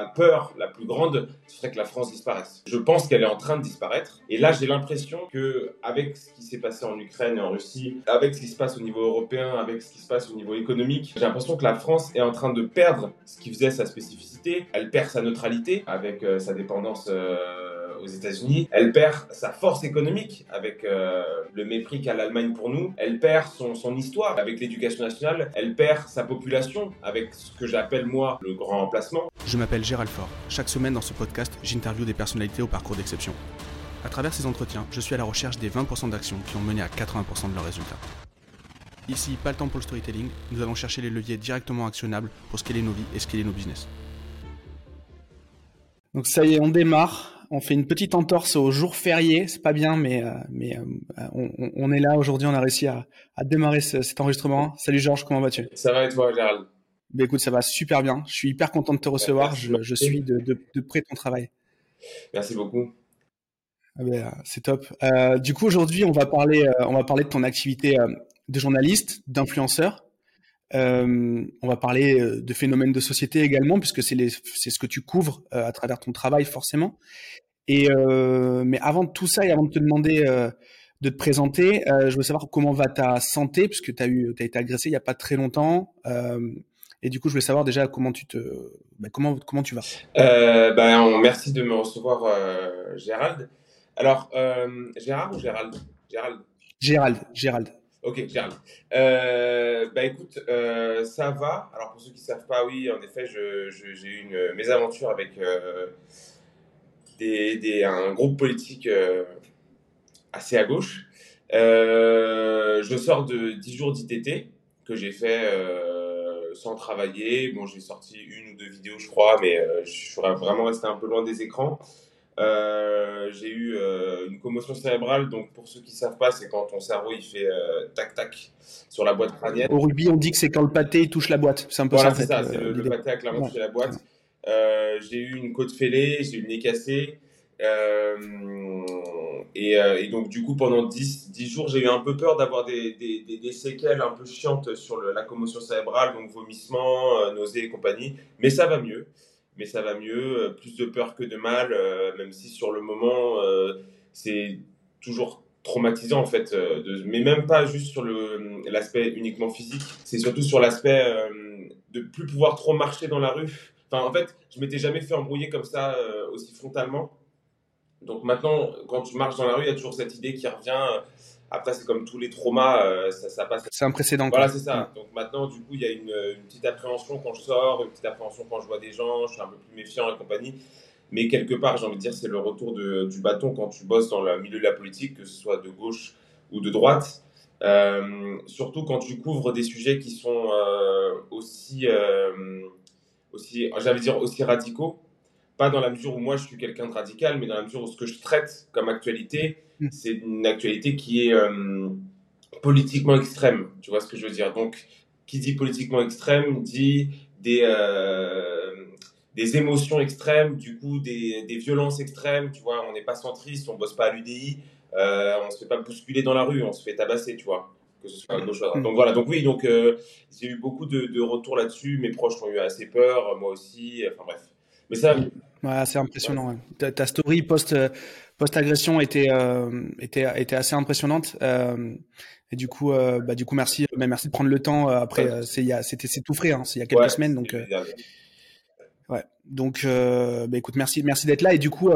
ma peur la plus grande, ce serait que la France disparaisse. Je pense qu'elle est en train de disparaître. Et là, j'ai l'impression que avec ce qui s'est passé en Ukraine et en Russie, avec ce qui se passe au niveau européen, avec ce qui se passe au niveau économique, j'ai l'impression que la France est en train de perdre ce qui faisait sa spécificité. Elle perd sa neutralité avec euh, sa dépendance. Euh, aux États-Unis. Elle perd sa force économique avec euh, le mépris qu'a l'Allemagne pour nous. Elle perd son, son histoire avec l'éducation nationale. Elle perd sa population avec ce que j'appelle moi le grand emplacement. Je m'appelle Gérald Fort. Chaque semaine dans ce podcast, j'interviewe des personnalités au parcours d'exception. À travers ces entretiens, je suis à la recherche des 20% d'actions qui ont mené à 80% de leurs résultats. Ici, pas le temps pour le storytelling, nous allons chercher les leviers directement actionnables pour scaler nos vies et scaler nos business. Donc ça y est, on démarre on fait une petite entorse au jour férié, c'est pas bien, mais euh, mais euh, on, est là aujourd'hui, on a réussi à, démarrer cet enregistrement. Salut Georges, comment vas-tu? Ça va et toi, Gérald? Ben écoute, ça va super bien. Je suis hyper content de te recevoir. Je, suis de, de, près ton travail. Merci beaucoup. Ah ben, euh, c'est top. du coup, aujourd'hui, on va parler, on va parler de ton activité de journaliste, d'influenceur. on va parler de phénomènes de société également, puisque c'est ce que tu couvres à travers ton travail forcément. Et euh, mais avant tout ça et avant de te demander euh, de te présenter, euh, je veux savoir comment va ta santé puisque tu as eu as été agressé il y a pas très longtemps. et du coup, je voulais savoir déjà comment tu te bah, comment comment tu vas. Ben, merci de me recevoir, Gérald. Alors, Gérard ou Gérald? Gérald. Gérald. Gérald. Ok, Gérald. Euh, bah écoute, ça va. Alors pour ceux qui ne savent pas, oui, en effet, j'ai eu une mésaventure avec des, un groupe politique euh, assez à gauche. Euh, je sors de 10 jours d'ITT que j'ai fait euh, sans travailler. Bon, j'ai sorti une ou deux vidéos, je crois, mais je suis vraiment resté un peu loin des écrans. j'ai eu une commotion cérébrale, donc pour ceux qui savent pas, c'est quand ton cerveau il fait tac tac sur la boîte crânienne. Au rugby, on dit que c'est quand le pâté touche la boîte. C'est un peu ça. c'est ça. le, pâté a clairement touché la boîte. Euh, j'ai eu une côte fêlée, j'ai eu le nez cassé. Euh, et, euh, et, donc, du coup, pendant 10, 10 jours, j'ai eu un peu peur d'avoir des, des, séquelles un peu chiantes sur la commotion cérébrale, donc vomissements, nausées et compagnie. Mais ça va mieux. Mais ça va mieux. Plus de peur que de mal, même si sur le moment, c'est toujours traumatisant en fait, mais même pas juste sur l'aspect uniquement physique, c'est surtout sur l'aspect de plus pouvoir trop marcher dans la rue Enfin, en fait, je m'étais jamais fait embrouiller comme ça euh, aussi frontalement. Donc maintenant, quand tu marches dans la rue, il y a toujours cette idée qui revient. Après, c'est comme tous les traumas, euh, ça, ça, passe. C'est un précédent. Voilà, c'est ça. Donc maintenant, du coup, il y a une, une, petite appréhension quand je sors, une petite appréhension quand je vois des gens, je suis un peu plus méfiant et compagnie. Mais quelque part, j'ai envie de dire, c'est le retour de, du bâton quand tu bosses dans le milieu de la politique, que ce soit de gauche ou de droite. Euh, surtout quand tu couvres des sujets qui sont euh, aussi aussi, j'allais dire aussi radicaux. Pas dans la mesure où moi je suis quelqu'un de radical, mais dans la mesure où ce que je traite comme actualité, mm. c'est une actualité qui est euh, politiquement extrême. Tu vois ce que je veux dire? Donc, qui dit politiquement extrême dit des, euh, des émotions extrêmes, du coup des, des, violences extrêmes. Tu vois, on n'est pas centriste, on bosse pas à l'UDI, euh, on se fait pas bousculer dans la rue, on se fait tabasser, tu vois? Que ce soit à gauche ou à droite. Donc voilà, donc oui, donc euh, j'ai eu beaucoup de, de retours là-dessus. Mes proches ont eu assez peur, moi aussi. Enfin bref. Mais ça. Ouais, c'est impressionnant. Ta, story post post agression était euh, était était assez impressionnante. Euh, et du coup, bah du coup merci, mais merci de prendre le temps. Après, c'est c'était c'est tout frais. Hein, c'est il y a quelques semaines, donc. ouais. Donc, bah écoute, merci merci d'être là. Et du coup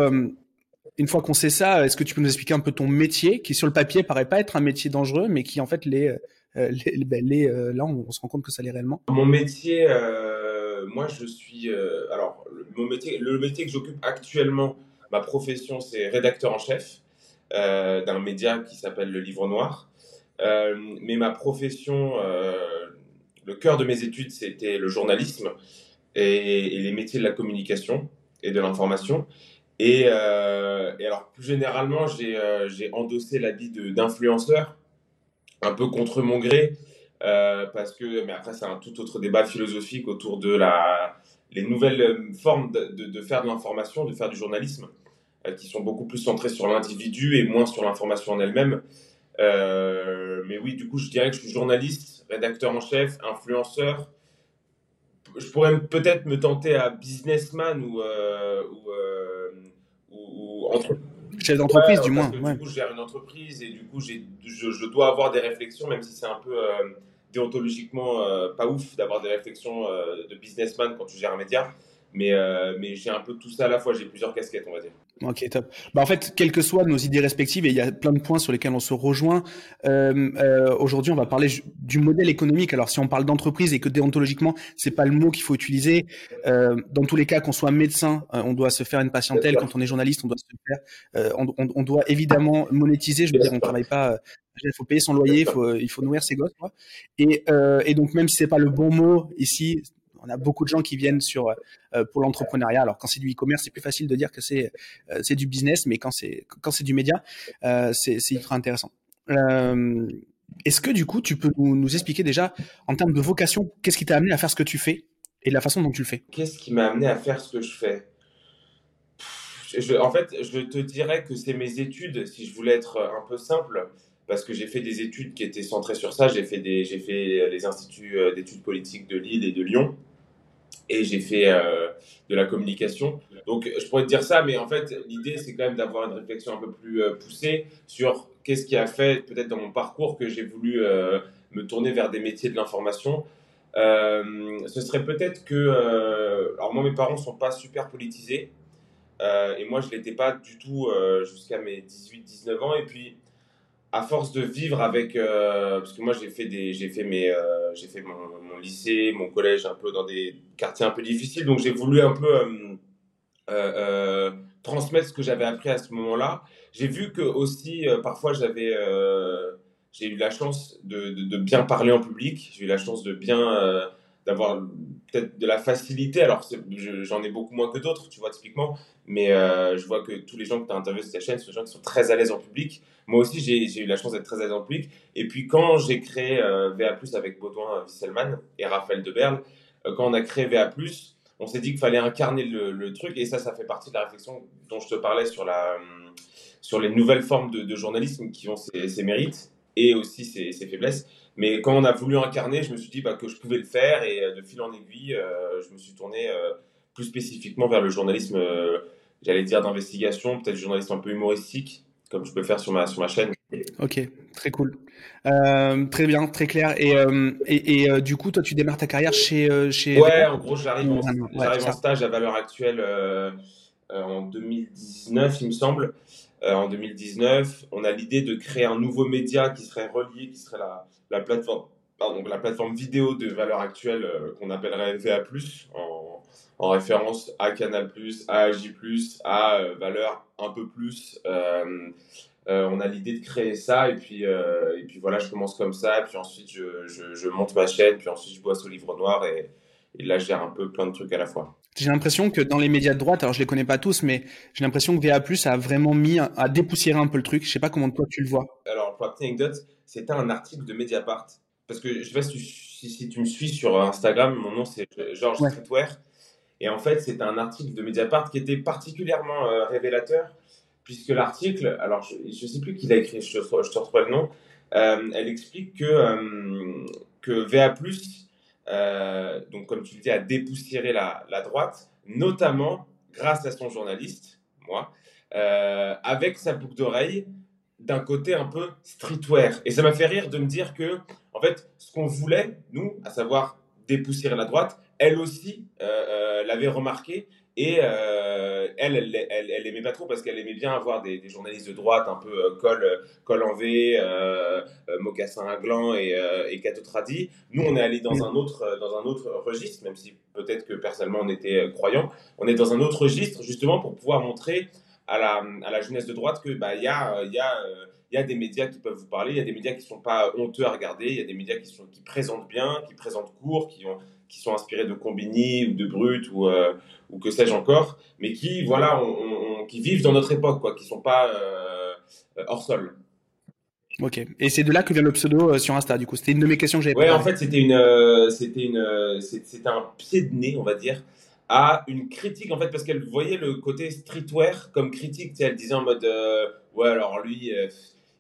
une fois qu'on sait ça, est-ce que tu peux nous expliquer un peu ton métier, qui sur le papier paraît pas être un métier dangereux, mais qui en fait les, euh, les, euh, là on, se rend compte que ça l'est réellement? Mon métier, euh, moi je suis, alors mon métier, le métier que j'occupe actuellement, ma profession c'est rédacteur en chef d'un média qui s'appelle Le Livre Noir, mais ma profession, le cœur de mes études c'était le journalisme et, les métiers de la communication et de l'information. Euh, et, alors, plus généralement, j'ai euh, endossé l'habit d'influenceur, un peu contre mon gré, euh, parce que, mais après, c'est un tout autre débat philosophique autour de la, les nouvelles formes de, de, faire de l'information, de faire du journalisme, qui sont beaucoup plus centrées sur l'individu et moins sur l'information en elle-même. mais oui, du coup, je dirais que je suis journaliste, rédacteur en chef, influenceur, je pourrais peut-être me tenter à businessman ou, ou, ou, Chef d'entreprise, du moins. Du coup, je gère une entreprise et du coup, je, je, dois avoir des réflexions, même si c'est un peu déontologiquement pas ouf d'avoir des réflexions de businessman quand tu gères un média. Mais, mais j'ai un peu tout ça à la fois, j'ai plusieurs casquettes, on va dire. Ok, top. Bah, en fait, quelles que soient nos idées respectives, et il y a plein de points sur lesquels on se rejoint, euh, euh, aujourd'hui, on va parler du modèle économique. Alors, si on parle d'entreprise et que déontologiquement, c'est pas le mot qu'il faut utiliser, euh, dans tous les cas, qu'on soit médecin, euh, on doit se faire une patientèle. Quand on est journaliste, on doit se faire, euh, on, on, doit évidemment monétiser. Je veux dire, on travaille pas. Il faut payer son loyer, il faut, il faut nourrir ses gosses. Quoi. Et, et donc, même si c'est pas le bon mot ici, on a beaucoup de gens qui viennent sur euh, pour l'entrepreneuriat. Alors quand c'est du e-commerce, c'est plus facile de dire que c'est euh, c'est du business, mais quand c'est quand c'est du média, euh, c'est ultra intéressant. Est-ce que du coup, tu peux nous, expliquer déjà, en termes de vocation, qu'est-ce qui t'a amené à faire ce que tu fais et la façon dont tu le fais? Qu'est-ce qui m'a amené à faire ce que je fais? En fait, je te dirais que c'est mes études, si je voulais être un peu simple, parce que j'ai fait des études qui étaient centrées sur ça. J'ai fait, des, j'ai fait les instituts d'études politiques de Lille et de Lyon et j'ai fait euh, de la communication. Donc, je pourrais te dire ça, mais en fait, l'idée, c'est quand même d'avoir une réflexion un peu plus euh, poussée sur qu'est-ce qui a fait, peut-être dans mon parcours, que j'ai voulu euh, me tourner vers des métiers de l'information. ce serait peut-être que. alors, moi, mes parents ne sont pas super politisés. et moi, je ne l'étais pas du tout jusqu'à mes 18-19 ans. Et puis, à force de vivre avec, euh, parce que moi j'ai fait des, j'ai fait mes, euh, j'ai fait mon, lycée, mon collège un peu dans des quartiers un peu difficiles, donc j'ai voulu un peu euh, transmettre ce que j'avais appris à ce moment-là. J'ai vu que aussi parfois j'avais, j'ai eu la chance de, bien parler en public, j'ai eu la chance de bien d'avoir peut-être de la facilité. Alors, j'en ai beaucoup moins que d'autres, tu vois, typiquement. Mais euh, je vois que tous les gens que tu as interviewés sur ta chaîne, sont des gens qui sont très à l'aise en public. Moi aussi, j'ai eu la chance d'être très à l'aise en public. Et puis, quand j'ai créé euh, VA, avec Baudouin Wisselman et Raphaël Deberle, euh, quand on a créé VA, on s'est dit qu'il fallait incarner le, truc. Et ça, ça fait partie de la réflexion dont je te parlais sur, la, sur les nouvelles formes de, journalisme qui ont ses, mérites et aussi ses, ses faiblesses. Mais quand on a voulu incarner, je me suis dit bah, que je pouvais le faire et euh, de fil en aiguille, euh, je me suis tourné euh, plus spécifiquement vers le journalisme, j'allais dire d'investigation, peut-être journaliste un peu humoristique, comme je peux faire sur ma, sur ma chaîne. Ok, très cool. très bien, très clair. Et, et, et du coup, toi, tu démarres ta carrière chez. chez... Ouais, en gros, j'arrive en, en, stage à valeur actuelle en 2019, il me semble. en 2019, on a l'idée de créer un nouveau média qui serait relié, qui serait la, la plateforme, vidéo de valeur actuelle euh, qu'on appellerait VA+, en, en, référence à Canal+, à AJ+, à euh, valeur un peu plus. Euh, on a l'idée de créer ça et puis, voilà, je commence comme ça, et puis ensuite je, je, monte ma chaîne, puis ensuite je bosse au livre noir et, et là je gère un peu plein de trucs à la fois. J'ai l'impression que dans les médias de droite, alors je les connais pas tous, mais j'ai l'impression que VA+, a vraiment mis, a dépoussiéré un peu le truc. Je sais pas comment toi tu le vois. Alors, pour la petite anecdote, c'était un article de Mediapart. Parce que je sais pas si tu, si, tu me suis sur Instagram, mon nom c'est Georges Streetwear. Et en fait, c'était un article de Mediapart qui était particulièrement euh, révélateur, puisque l'article, alors je ne sais plus qui l'a écrit, je, je, te retrouve le nom, euh, elle explique que, euh, que VA, donc comme tu le dis, a dépoussiéré la, droite, notamment grâce à son journaliste, moi, avec sa boucle d'oreille d'un côté un peu streetwear. Et ça m'a fait rire de me dire que, en fait, ce qu'on voulait, nous, à savoir dépoussiérer la droite, elle aussi euh, euh, l'avait remarqué. Et euh, elle, elle, elle, elle, aimait pas trop parce qu'elle aimait bien avoir des, des, journalistes de droite un peu col, col en V, mocassin à gland et, et tradi. Nous, on est allé dans un autre, dans un autre registre, même si peut-être que personnellement on était croyants. On est dans un autre registre justement pour pouvoir montrer à la, à la jeunesse de droite que bah il y a y a il y a des médias qui peuvent vous parler, il y a des médias qui sont pas honteux à regarder, il y a des médias qui sont qui présentent bien, qui présentent court, qui ont qui sont inspirés de Combini ou de Brut ou euh, ou que sais-je encore, mais qui voilà on, qui vivent dans notre époque quoi, qui sont pas euh, hors sol. Ok. Et c'est de là que vient le pseudo euh, sur Insta. Du coup, c'était une de mes questions que j'avais. Ouais, en fait, c'était une, c'était une, c'était un pied de nez, on va dire, à une critique en fait parce qu'elle voyait le côté streetwear comme critique. Elle disait en mode ouais alors lui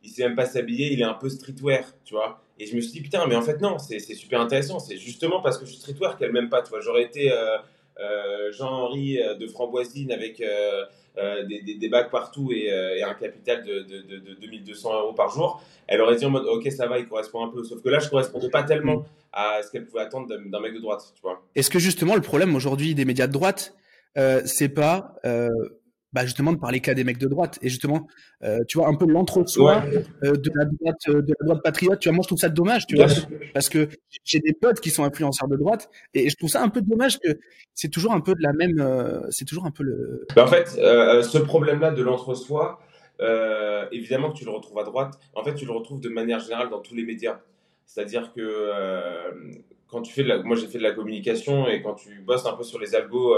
il sait même pas s'habiller, il est un peu streetwear, tu vois. Et je me suis dit, putain, mais en fait, non, c'est super intéressant. C'est justement parce que je suis streetwear qu'elle m'aime pas. Tu j'aurais été Jean-Henri de Framboisine avec des, des, des, bacs partout et, un capital de, de, de, 2200 euros par jour. Elle aurait dit en mode, ok, ça va, il correspond un peu. Sauf que là, je correspondais pas tellement à ce qu'elle pouvait attendre d'un mec de droite. Est-ce que justement, le problème aujourd'hui des médias de droite, euh, c'est pas euh, bah justement de parler qu'à des mecs de droite. Et justement euh, tu vois un peu l'entre-soi euh, de la droite euh, de la droite patriote tu vois moi je trouve ça dommage tu vois parce que j'ai des potes qui sont influenceurs de droite et je trouve ça un peu dommage que c'est toujours un peu de la même c'est toujours un peu le bah, en fait ce problème là de l'entre-soi évidemment que tu le retrouves à droite. En fait tu le retrouves de manière générale dans tous les médias. C'est-à-dire que quand tu fais de la, moi j'ai fait de la communication et quand tu bosses un peu sur les algos,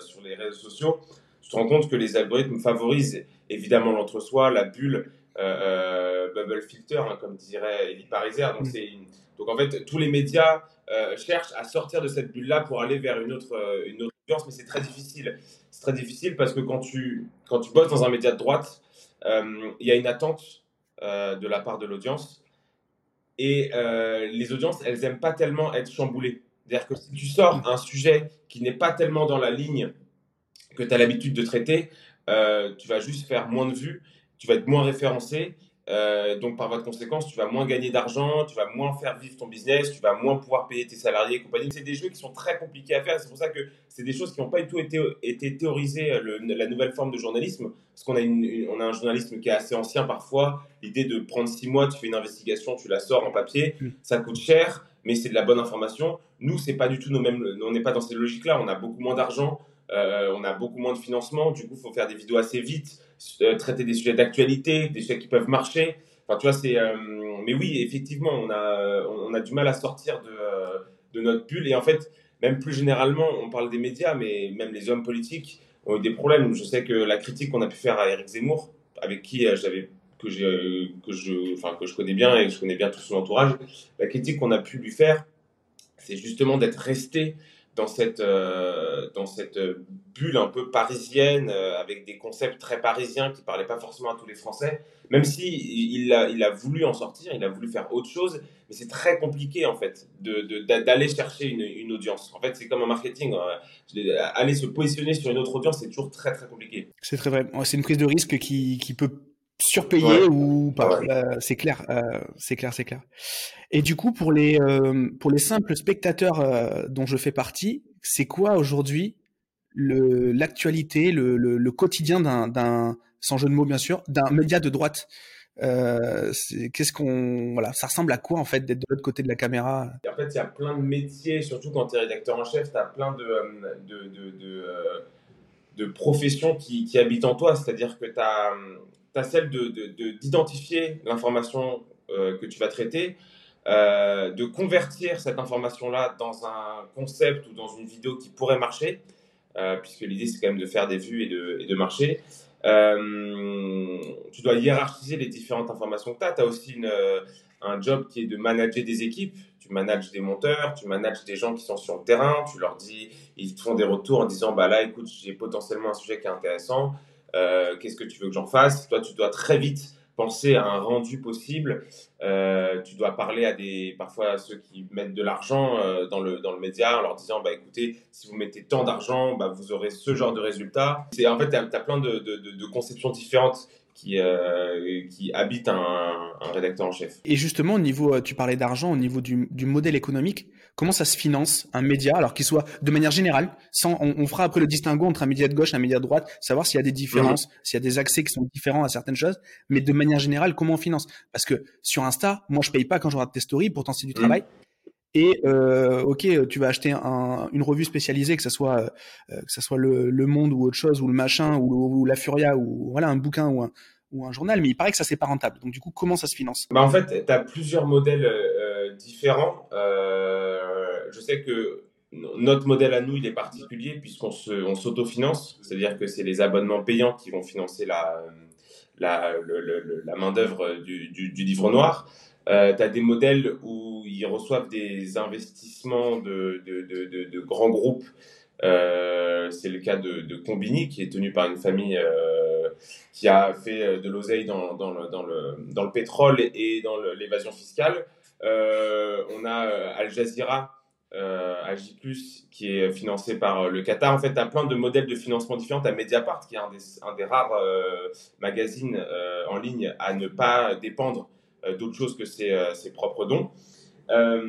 sur les réseaux sociaux, tu te rends compte que les algorithmes favorisent évidemment l'entre-soi, la bulle, euh, bubble filter, hein, comme dirait Elie Pariser. Donc, mm. donc en fait, tous les médias cherchent à sortir de cette bulle-là pour aller vers une autre, une autre audience, mais c'est très difficile. C'est très difficile parce que quand tu, quand tu bosses dans un média de droite, il y a une attente de la part de l'audience et euh, les audiences, elles n'aiment pas tellement être chamboulées. C'est-à-dire que si tu sors un sujet qui n'est pas tellement dans la ligne que tu as l'habitude de traiter, euh, tu vas juste faire moins de vues, tu vas être moins référencé euh, donc, par voie de conséquence, tu vas moins gagner d'argent, tu vas moins faire vivre ton business, tu vas moins pouvoir payer tes salariés et compagnie. C'est des jeux qui sont très compliqués à faire. C'est pour ça que c'est des choses qui n'ont pas du tout été, été théorisées, euh, la nouvelle forme de journalisme. Parce qu'on a, une, on a un journalisme qui est assez ancien parfois. L'idée de prendre six mois, tu fais une investigation, tu la sors en papier, mm. ça coûte cher, mais c'est de la bonne information. Nous, c'est pas du tout nos mêmes. On n'est pas dans cette logique-là. On a beaucoup moins d'argent. Euh, on a beaucoup moins de financement, du coup, il faut faire des vidéos assez vite, euh, traiter des sujets d'actualité, des sujets qui peuvent marcher. Enfin, tu vois, c'est. Euh, mais oui, effectivement, on a, on a du mal à sortir de, de notre bulle. Et en fait, même plus généralement, on parle des médias, mais même les hommes politiques ont eu des problèmes. Je sais que la critique qu'on a pu faire à Eric Zemmour, avec qui j'avais que, que, je, enfin, que je connais bien et que je connais bien tout son entourage, la critique qu'on a pu lui faire, c'est justement d'être resté dans cette, euh, dans cette bulle un peu parisienne, euh, avec des concepts très parisiens qui ne parlaient pas forcément à tous les Français, même si il a, il a voulu en sortir, il a voulu faire autre chose, mais c'est très compliqué en fait d'aller de, chercher une, une, audience. En fait, c'est comme un marketing. Hein. Aller se positionner sur une autre audience, c'est toujours très très compliqué. C'est très vrai. C'est une prise de risque qui, qui peut surpayé ou pas. Euh, c'est clair, euh, c'est clair, c'est clair. Et du coup, pour les euh, pour les simples spectateurs dont je fais partie, c'est quoi aujourd'hui le l'actualité, le, le, quotidien d'un d'un sans jeu de mots bien sûr, d'un média de droite? Qu'est-ce qu'on voilà, ça ressemble à quoi en fait d'être de l'autre côté de la caméra? En fait, il y a plein de métiers, surtout quand tu es rédacteur en chef, tu as plein de, de, de, de de professions qui, qui, habitent en toi. C'est-à-dire que tu as, celle d'identifier de, l'information euh, que tu vas traiter, euh, de convertir cette information-là dans un concept ou dans une vidéo qui pourrait marcher, euh, puisque l'idée c'est quand même de faire des vues et de, de marcher. tu dois hiérarchiser les différentes informations que tu as. Tu as aussi un job qui est de manager des équipes. Tu manages des monteurs, tu manages des gens qui sont sur le terrain, tu leur dis, ils te font des retours en disant, bah là, écoute, j'ai potentiellement un sujet qui est intéressant. Euh, qu'est-ce que tu veux que j'en fasse? Toi, tu dois très vite penser à un rendu possible. Euh, tu dois parler à des, parfois à ceux qui mettent de l'argent euh, dans, le, dans le média en leur disant bah, écoutez, si vous mettez tant d'argent, bah, vous aurez ce genre de résultat. En fait, tu as, plein de, de, de, conceptions différentes qui, qui habitent un, un, rédacteur en chef. Et justement, au niveau, tu parlais d'argent, au niveau du, du modèle économique, comment ça se finance un média, alors qu'il soit de manière générale, sans, on, fera après le distinguo entre un média de gauche et un média de droite, savoir s'il y a des différences, s'il y a des accès qui sont différents à certaines choses, mais de manière générale, comment on finance? Parce que sur Insta, moi je paye pas quand je regarde tes stories, pourtant c'est du mmh. travail. Et euh, ok, tu vas acheter un, une revue spécialisée, que ce soit euh, que ça soit le, Monde ou autre chose, ou le machin, ou, la Furia, ou voilà un bouquin ou un, ou un journal, mais il paraît que ça c'est pas rentable. Donc du coup, comment ça se finance? Bah, En fait, tu as plusieurs modèles euh, différents. Je sais que notre modèle à nous, il est particulier puisqu'on s'autofinance, c'est-à-dire que c'est les abonnements payants qui vont financer la, la, main-d'œuvre du, livre noir. Euh, tu as des modèles où ils reçoivent des investissements de, de, de, grands groupes. Euh, c'est le cas de, Combini, qui est tenu par une famille euh, qui a fait de l'oseille dans, dans, le, dans, le, dans le pétrole et dans l'évasion fiscale. on a Al Jazeera, AJ+, qui est financé par le Qatar. En fait, tu as plein de modèles de financement différents. Tu as Mediapart, qui est un des, un des rares magazines en ligne à ne pas dépendre d'autre chose que ses, ses propres dons. Euh,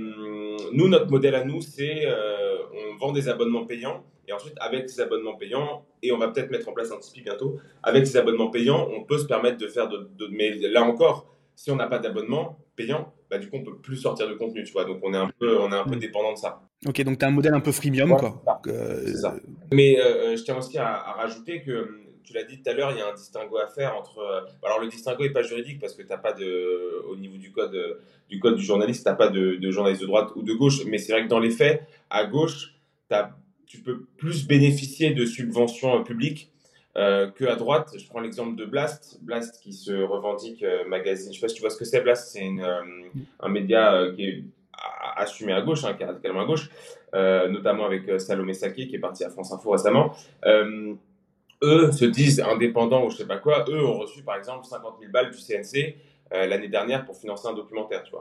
nous, notre modèle à nous, c'est euh, on vend des abonnements payants et ensuite, avec ces abonnements payants, et on va peut-être mettre en place un Tipeee bientôt, avec ces abonnements payants, on peut se permettre de faire de, mais là encore, si on n'a pas d'abonnement payant, bah, du coup, on peut plus sortir de contenu, tu vois. Donc, on est un peu, on est un peu mm. dépendant de ça. Ok, donc tu as un modèle un peu freemium, quoi. C'est ça. Mais je tiens aussi à, à rajouter que tu l'as dit tout à l'heure, il y a un distinguo à faire entre. Euh, alors le distinguo n'est pas juridique parce que tu pas de, au niveau du code du code du journaliste, tu n'as pas de, journaliste de droite ou de gauche. Mais c'est vrai que dans les faits, à gauche, tu peux plus bénéficier de subventions publiques euh, que à droite. Je prends l'exemple de Blast, Blast qui se revendique euh, magazine. Je sais pas si tu vois ce que c'est. Blast, c'est un média qui est assumé à gauche, hein, qui est radicalement à gauche, notamment avec Salomé Saké qui est parti à France Info récemment eux se disent indépendants ou je sais pas quoi, eux ont reçu par exemple 50 000 balles du CNC euh, l'année dernière pour financer un documentaire, tu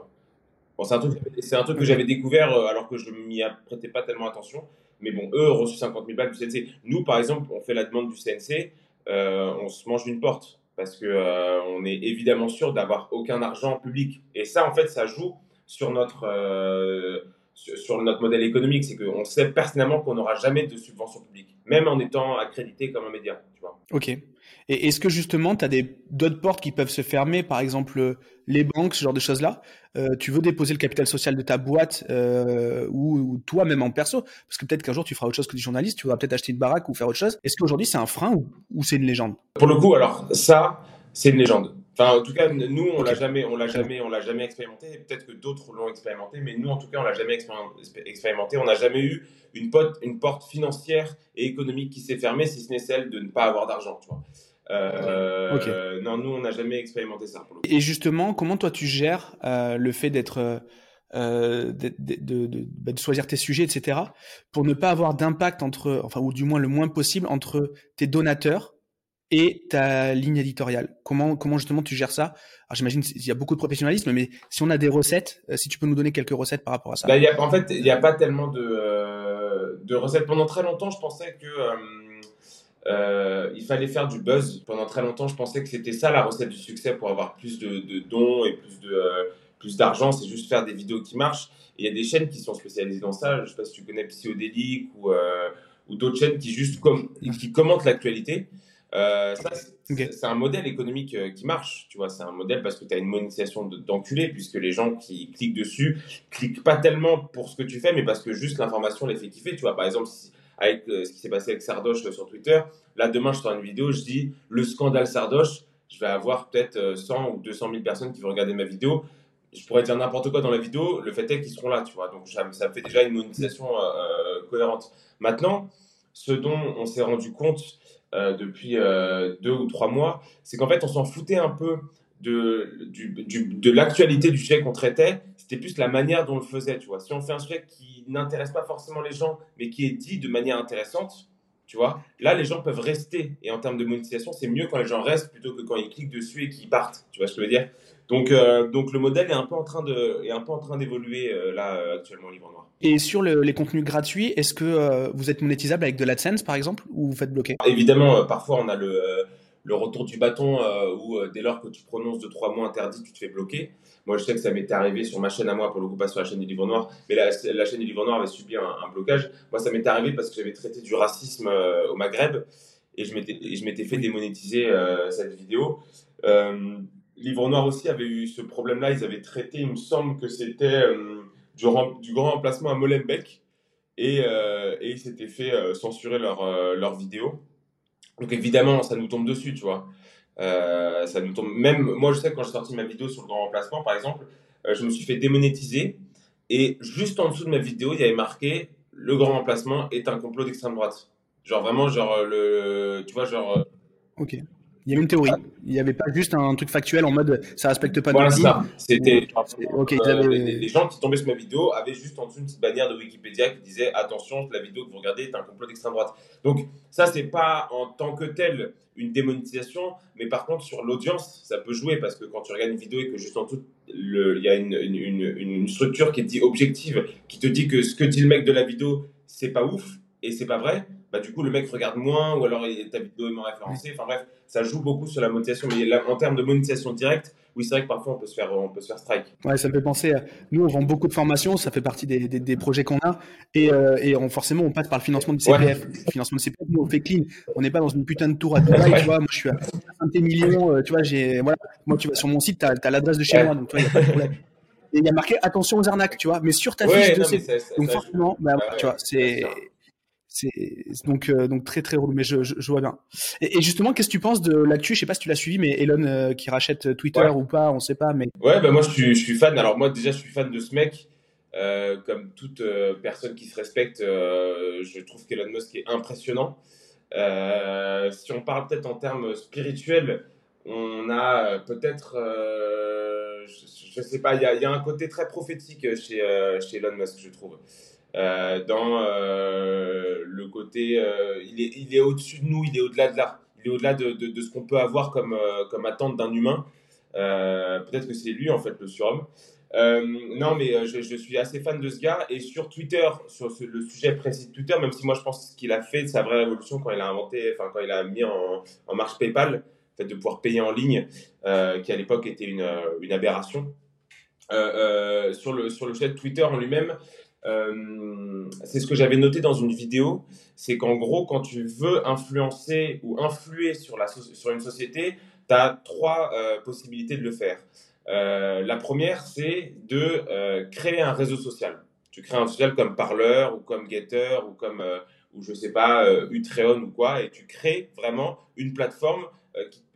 c'est un truc, que j'avais découvert euh, alors que je m'y prêtais pas tellement attention. Mais bon, eux ont reçu 50 000 balles du CNC. Nous, par exemple, on fait la demande du CNC, euh, on se mange une porte parce que on est évidemment sûr d'avoir aucun argent public. Et ça, en fait, ça joue sur notre sur notre modèle économique, c'est qu'on sait personnellement qu'on n'aura jamais de subvention publique, même en étant accrédité comme un média. Tu vois. Ok. Et est-ce que justement, tu as d'autres portes qui peuvent se fermer, par exemple les banques, ce genre de choses-là? Euh, Tu veux déposer le capital social de ta boîte euh, ou, toi, même en perso? Parce que peut-être qu'un jour, tu feras autre chose que du journaliste, tu vas peut-être acheter une baraque ou faire autre chose. Est-ce qu'aujourd'hui, c'est un frein ou c'est une légende? Pour le coup, alors ça, c'est une légende. Enfin, en tout cas, nous, on l'a jamais, on l'a jamais, on l'a jamais expérimenté. Peut-être que d'autres l'ont expérimenté, mais nous, en tout cas, on l'a jamais expérimenté. On n'a jamais eu une, pote, une porte financière et économique qui s'est fermée, si ce n'est celle de ne pas avoir d'argent. Tu vois. Euh, Non, nous, on n'a jamais expérimenté ça. Et justement, comment toi tu gères euh, le fait d'être euh, de, de, bah, de, choisir tes sujets, etc., pour ne pas avoir d'impact entre, enfin, ou du moins le moins possible entre tes donateurs et ta ligne éditoriale. Comment, comment justement tu gères ça? Alors j'imagine qu'il y a beaucoup de professionnalisme, mais si on a des recettes, euh, si tu peux nous donner quelques recettes par rapport à ça. Bah, en fait, il n'y a pas tellement de, euh, de, recettes. Pendant très longtemps, je pensais que euh, il fallait faire du buzz. Pendant très longtemps, je pensais que c'était ça la recette du succès pour avoir plus de, dons et plus de plus d'argent, c'est juste faire des vidéos qui marchent. Il y a des chaînes qui sont spécialisées dans ça. Je ne sais pas si tu connais Psyodélique ou, d'autres chaînes qui juste qui commentent l'actualité. Euh, ça, c'est un modèle économique euh, qui marche, tu vois. C'est un modèle parce que tu as une monétisation d'enculé, puisque les gens qui cliquent dessus cliquent pas tellement pour ce que tu fais, mais parce que juste l'information les fait kiffer, tu vois. Par exemple, avec euh, ce qui s'est passé avec Sardoche sur Twitter, là, demain, je sors une vidéo, je dis le scandale Sardoche, je vais avoir peut-être 100 ou 200 000 personnes qui vont regarder ma vidéo. Je pourrais dire n'importe quoi dans la vidéo, le fait est qu'ils seront là, tu vois. Donc, ça, me fait déjà une monétisation cohérente. Maintenant, ce dont on s'est rendu compte depuis euh, deux ou trois mois, c'est qu'en fait, on s'en foutait un peu de, de l'actualité du sujet qu'on traitait, c'était plus la manière dont on le faisait, tu vois. Si on fait un sujet qui n'intéresse pas forcément les gens, mais qui est dit de manière intéressante, tu vois, là, les gens peuvent rester. Et en termes de monétisation, c'est mieux quand les gens restent plutôt que quand ils cliquent dessus et qu'ils partent. Tu vois ce que je veux dire? Donc, euh, donc le modèle est un peu en train de, est un peu en train d'évoluer euh, là euh, actuellement au Livre Noir. Et sur les contenus gratuits, est-ce que vous êtes monétisable avec de l'AdSense par exemple ou vous faites bloquer? Évidemment, parfois on a le, le retour du bâton où dès lors que tu prononces de trois mots interdits, tu te fais bloquer. Moi, je sais que ça m'était arrivé sur ma chaîne à moi, pour le coup, pas sur la chaîne du Livre Noir, mais la, la chaîne du Livre Noir avait subi un, un blocage. Moi, ça m'était arrivé parce que j'avais traité du racisme au Maghreb et je m'étais fait démonétiser cette vidéo. Livre Noir aussi avait eu ce problème-là. Ils avaient traité, il me semble que c'était euh, du, grand remplacement à Molenbeek. Et, euh, ils s'étaient fait euh, censurer leur, leur vidéo. Donc évidemment, ça nous tombe dessus, tu vois. ça nous tombe... Même moi, je sais que quand j'ai sorti ma vidéo sur le grand remplacement, par exemple, je me suis fait démonétiser. Et juste en dessous de ma vidéo, il y avait marqué Le grand remplacement est un complot d'extrême droite. Genre vraiment, genre le. Tu vois, genre. Ok. Il y avait une théorie. Il n'y avait pas juste un truc factuel en mode ça respecte pas voilà, ça. C'était. Euh, les, gens qui tombaient sur ma vidéo avaient juste en dessous une petite bannière de Wikipédia qui disait attention, la vidéo que vous regardez est un complot d'extrême droite. Donc, ça, c'est pas en tant que tel une démonétisation, mais par contre, sur l'audience, ça peut jouer parce que quand tu regardes une vidéo et que juste en dessous, il y a une, une, une, structure qui est dit objective, qui te dit que ce que dit le mec de la vidéo, c'est pas ouf et c'est pas vrai, bah, du coup, le mec regarde moins ou alors ta vidéo est moins référencée. Enfin bref, ça joue beaucoup sur la monétisation. Mais en termes de monétisation directe, oui, c'est vrai que parfois on peut se faire, on peut se faire strike. Ouais, ça me fait penser. À... Nous, on vend beaucoup de formations, ça fait partie des, des, projets qu'on a, et, euh, et on, forcément, on passe par le financement du CPF. Le financement du CPF, nous, on fait clean. On n'est pas dans une putain de tour à Dubaï, tu vois. Moi, je suis à 50 millions, euh, tu vois. J'ai, voilà. Moi, tu vas sur mon site, tu as, l'adresse de chez moi, donc tu vois, il n'y a pas de problème. Et il y a marqué attention aux arnaques, tu vois. Mais sur ta fiche de CPF. Donc, forcément, bah, tu vois, c'est donc euh, donc très très relou mais je, je, vois bien. Et, justement qu'est-ce que tu penses de l'actu? Je sais pas si tu l'as suivi mais Elon euh, qui rachète Twitter ou pas on sait pas mais ouais bah moi je suis, je suis fan. Alors moi déjà je suis fan de ce mec. Euh, comme toute personne qui se respecte je trouve qu'Elon Musk est impressionnant. Si on parle peut-être en termes spirituels on a peut-être je, sais pas il y a, y a, un côté très prophétique chez, chez Elon Musk je trouve euh, dans euh, le côté, euh, il est, il est au-dessus de nous, il est au-delà de là, il est au-delà de, de, ce qu'on peut avoir comme, comme attente d'un humain. Peut-être que c'est lui en fait le surhomme. non, mais je, je, suis assez fan de ce gars. Et sur Twitter, sur le sujet précis de Twitter, même si moi je pense qu'il a fait sa vraie révolution quand il a inventé, enfin quand il a mis en, en marche PayPal, fait de pouvoir payer en ligne, qui à l'époque était une, une aberration. sur, le, sur le de Twitter en lui-même, euh, c'est ce que j'avais noté dans une vidéo, c'est qu'en gros, quand tu veux influencer ou influer sur, la sur une société, tu as trois euh, possibilités de le faire. Euh, la première, c'est de créer un réseau social. Tu crées un social comme Parler ou comme Getter ou comme, ou je sais pas, Utreon ou quoi, et tu crées vraiment une plateforme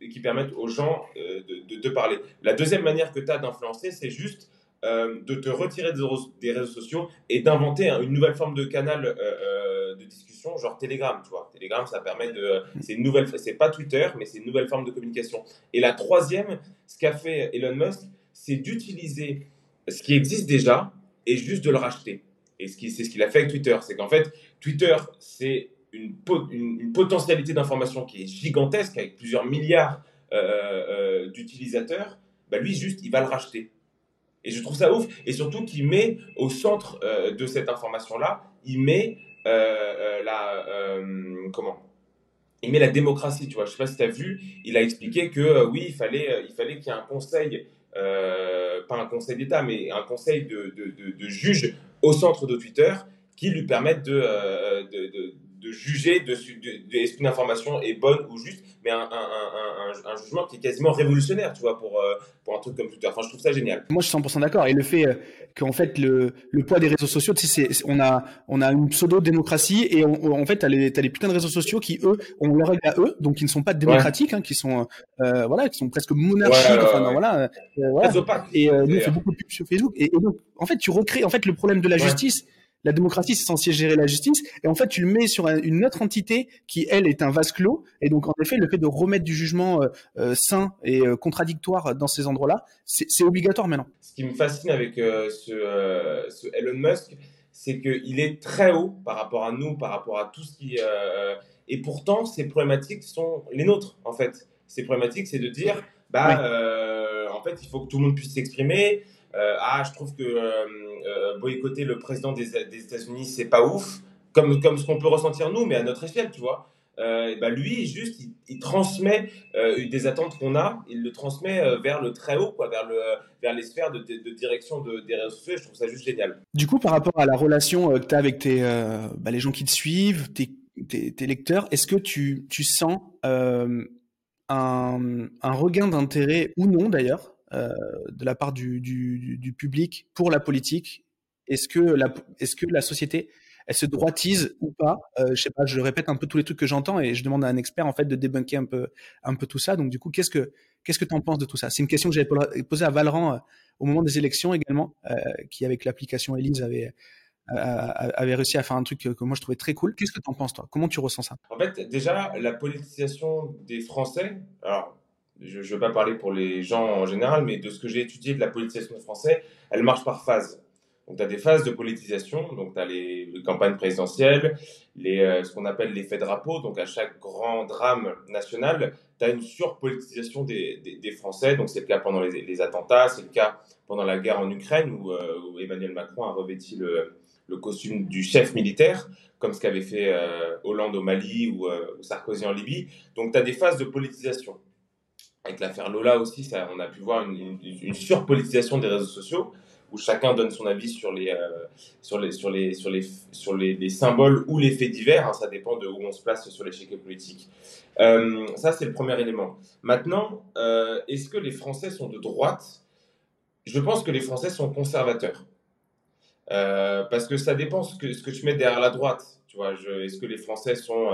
qui, permette aux gens de, de, parler. La deuxième manière que tu as d'influencer, c'est juste euh, de te retirer des, réseaux sociaux et d'inventer une nouvelle forme de canal euh, euh, de discussion, genre Telegram, tu vois. Telegram, ça permet de, c'est une nouvelle, c'est pas Twitter, mais c'est une nouvelle forme de communication. Et la troisième, ce qu'a fait Elon Musk, c'est d'utiliser ce qui existe déjà et juste de le racheter. Et c'est ce qu'il a fait avec Twitter, c'est qu'en fait, Twitter, c'est une, une, potentialité d'information qui est gigantesque avec plusieurs milliards d'utilisateurs. Bah lui, juste, il va le racheter. Et je trouve ça ouf. Et surtout qu'il met au centre euh, de cette information-là, il met euh, euh, la. comment? Il met la démocratie, tu vois. Je sais pas si tu as vu, il a expliqué que oui, il fallait il fallait qu'il y ait un conseil, pas un conseil d'État, mais un conseil de, de, de, juges au centre de Twitter qui lui permettent de, de, de juger de, de, est-ce qu'une information est bonne ou juste, mais un, un, un, un, jugement qui est quasiment révolutionnaire, tu vois, pour, euh, pour un truc comme Twitter. Enfin, je trouve ça génial. Moi, je suis 100% d'accord. Et le fait euh, qu'en fait, le, le poids des réseaux sociaux, tu sais, on, a, on a une pseudo-démocratie et en fait, tu as, les putains de réseaux sociaux qui, eux, ont leur règle à eux, donc qui ne sont pas démocratiques, hein, qui sont, euh, voilà, qui sont presque monarchiques. enfin, voilà, voilà. Et nous, on fait beaucoup de pubs sur Facebook. Et, donc, en fait, tu recrées en fait, le problème de la justice la démocratie, c'est censé gérer la justice, et en fait, tu le mets sur une autre entité qui, elle, est un vase clos, et donc, en effet, le fait de remettre du jugement euh, euh, sain et euh, contradictoire dans ces endroits-là, c'est obligatoire maintenant. Ce qui me fascine avec ce, ce, Elon Musk, c'est qu'il est très haut par rapport à nous, par rapport à tout ce qui... et pourtant, ces problématiques sont les nôtres, en fait. Ces problématiques, c'est de dire, bah, en fait, il faut que tout le monde puisse s'exprimer, ah, je trouve que boycotter le président des, États-Unis, c'est pas ouf, comme, comme ce qu'on peut ressentir nous, mais à notre échelle, tu vois. Euh, bah lui, juste, il, transmet des attentes qu'on a, il le transmet vers le très haut, quoi, vers, le, vers les sphères de, direction de, des réseaux sociaux. Je trouve ça juste génial. Du coup, par rapport à la relation que tu as avec tes, bah, les gens qui te suivent, tes, tes, tes lecteurs, est-ce que tu, tu sens un, un regain d'intérêt ou non d'ailleurs? euh, de la part du, public pour la politique. Est-ce que la, que société se droitise ou pas? Euh, Je sais pas, je répète un peu tous les trucs que j'entends et je demande à un expert en fait de débunker un peu tout ça. Donc du coup, qu'est-ce que que tu en penses de tout ça? C'est une question que j'avais posée à Valran euh, au moment des élections également, qui avec l'application Elise avait réussi à faire un truc que, moi je trouvais très cool. Qu'est-ce que tu en penses, toi? Comment tu ressens ça? En fait, déjà, la politisation des Français, alors je ne veux pas parler pour les gens en général, mais de ce que j'ai étudié de la politisation des Français, elle marche par phase. Donc, tu as des phases de politisation, donc tu as les, campagnes présidentielles, les, euh, ce qu'on appelle l'effet drapeau, donc à chaque grand drame national, tu as une surpolitisation des, des, Français, donc c'est le cas pendant les, attentats, c'est le cas pendant la guerre en Ukraine, où, euh, Emmanuel Macron a revêti le, le, costume du chef militaire, comme ce qu'avait fait euh, Hollande au Mali ou, ou Sarkozy en Libye. Donc tu as des phases de politisation avec l'affaire Lola aussi, on a pu voir une, une, surpolitisation des réseaux sociaux où chacun donne son avis sur les, euh, sur les, sur les, sur les, sur les, les, symboles ou les faits divers. Hein, ça dépend de où on se place sur l'échiquier politique. Euh, ça, c'est le premier élément. Maintenant, euh, est-ce que les Français sont de droite? Je pense que les Français sont conservateurs. parce que ça dépend ce ce que tu mets derrière la droite. Tu vois, est-ce que les Français sont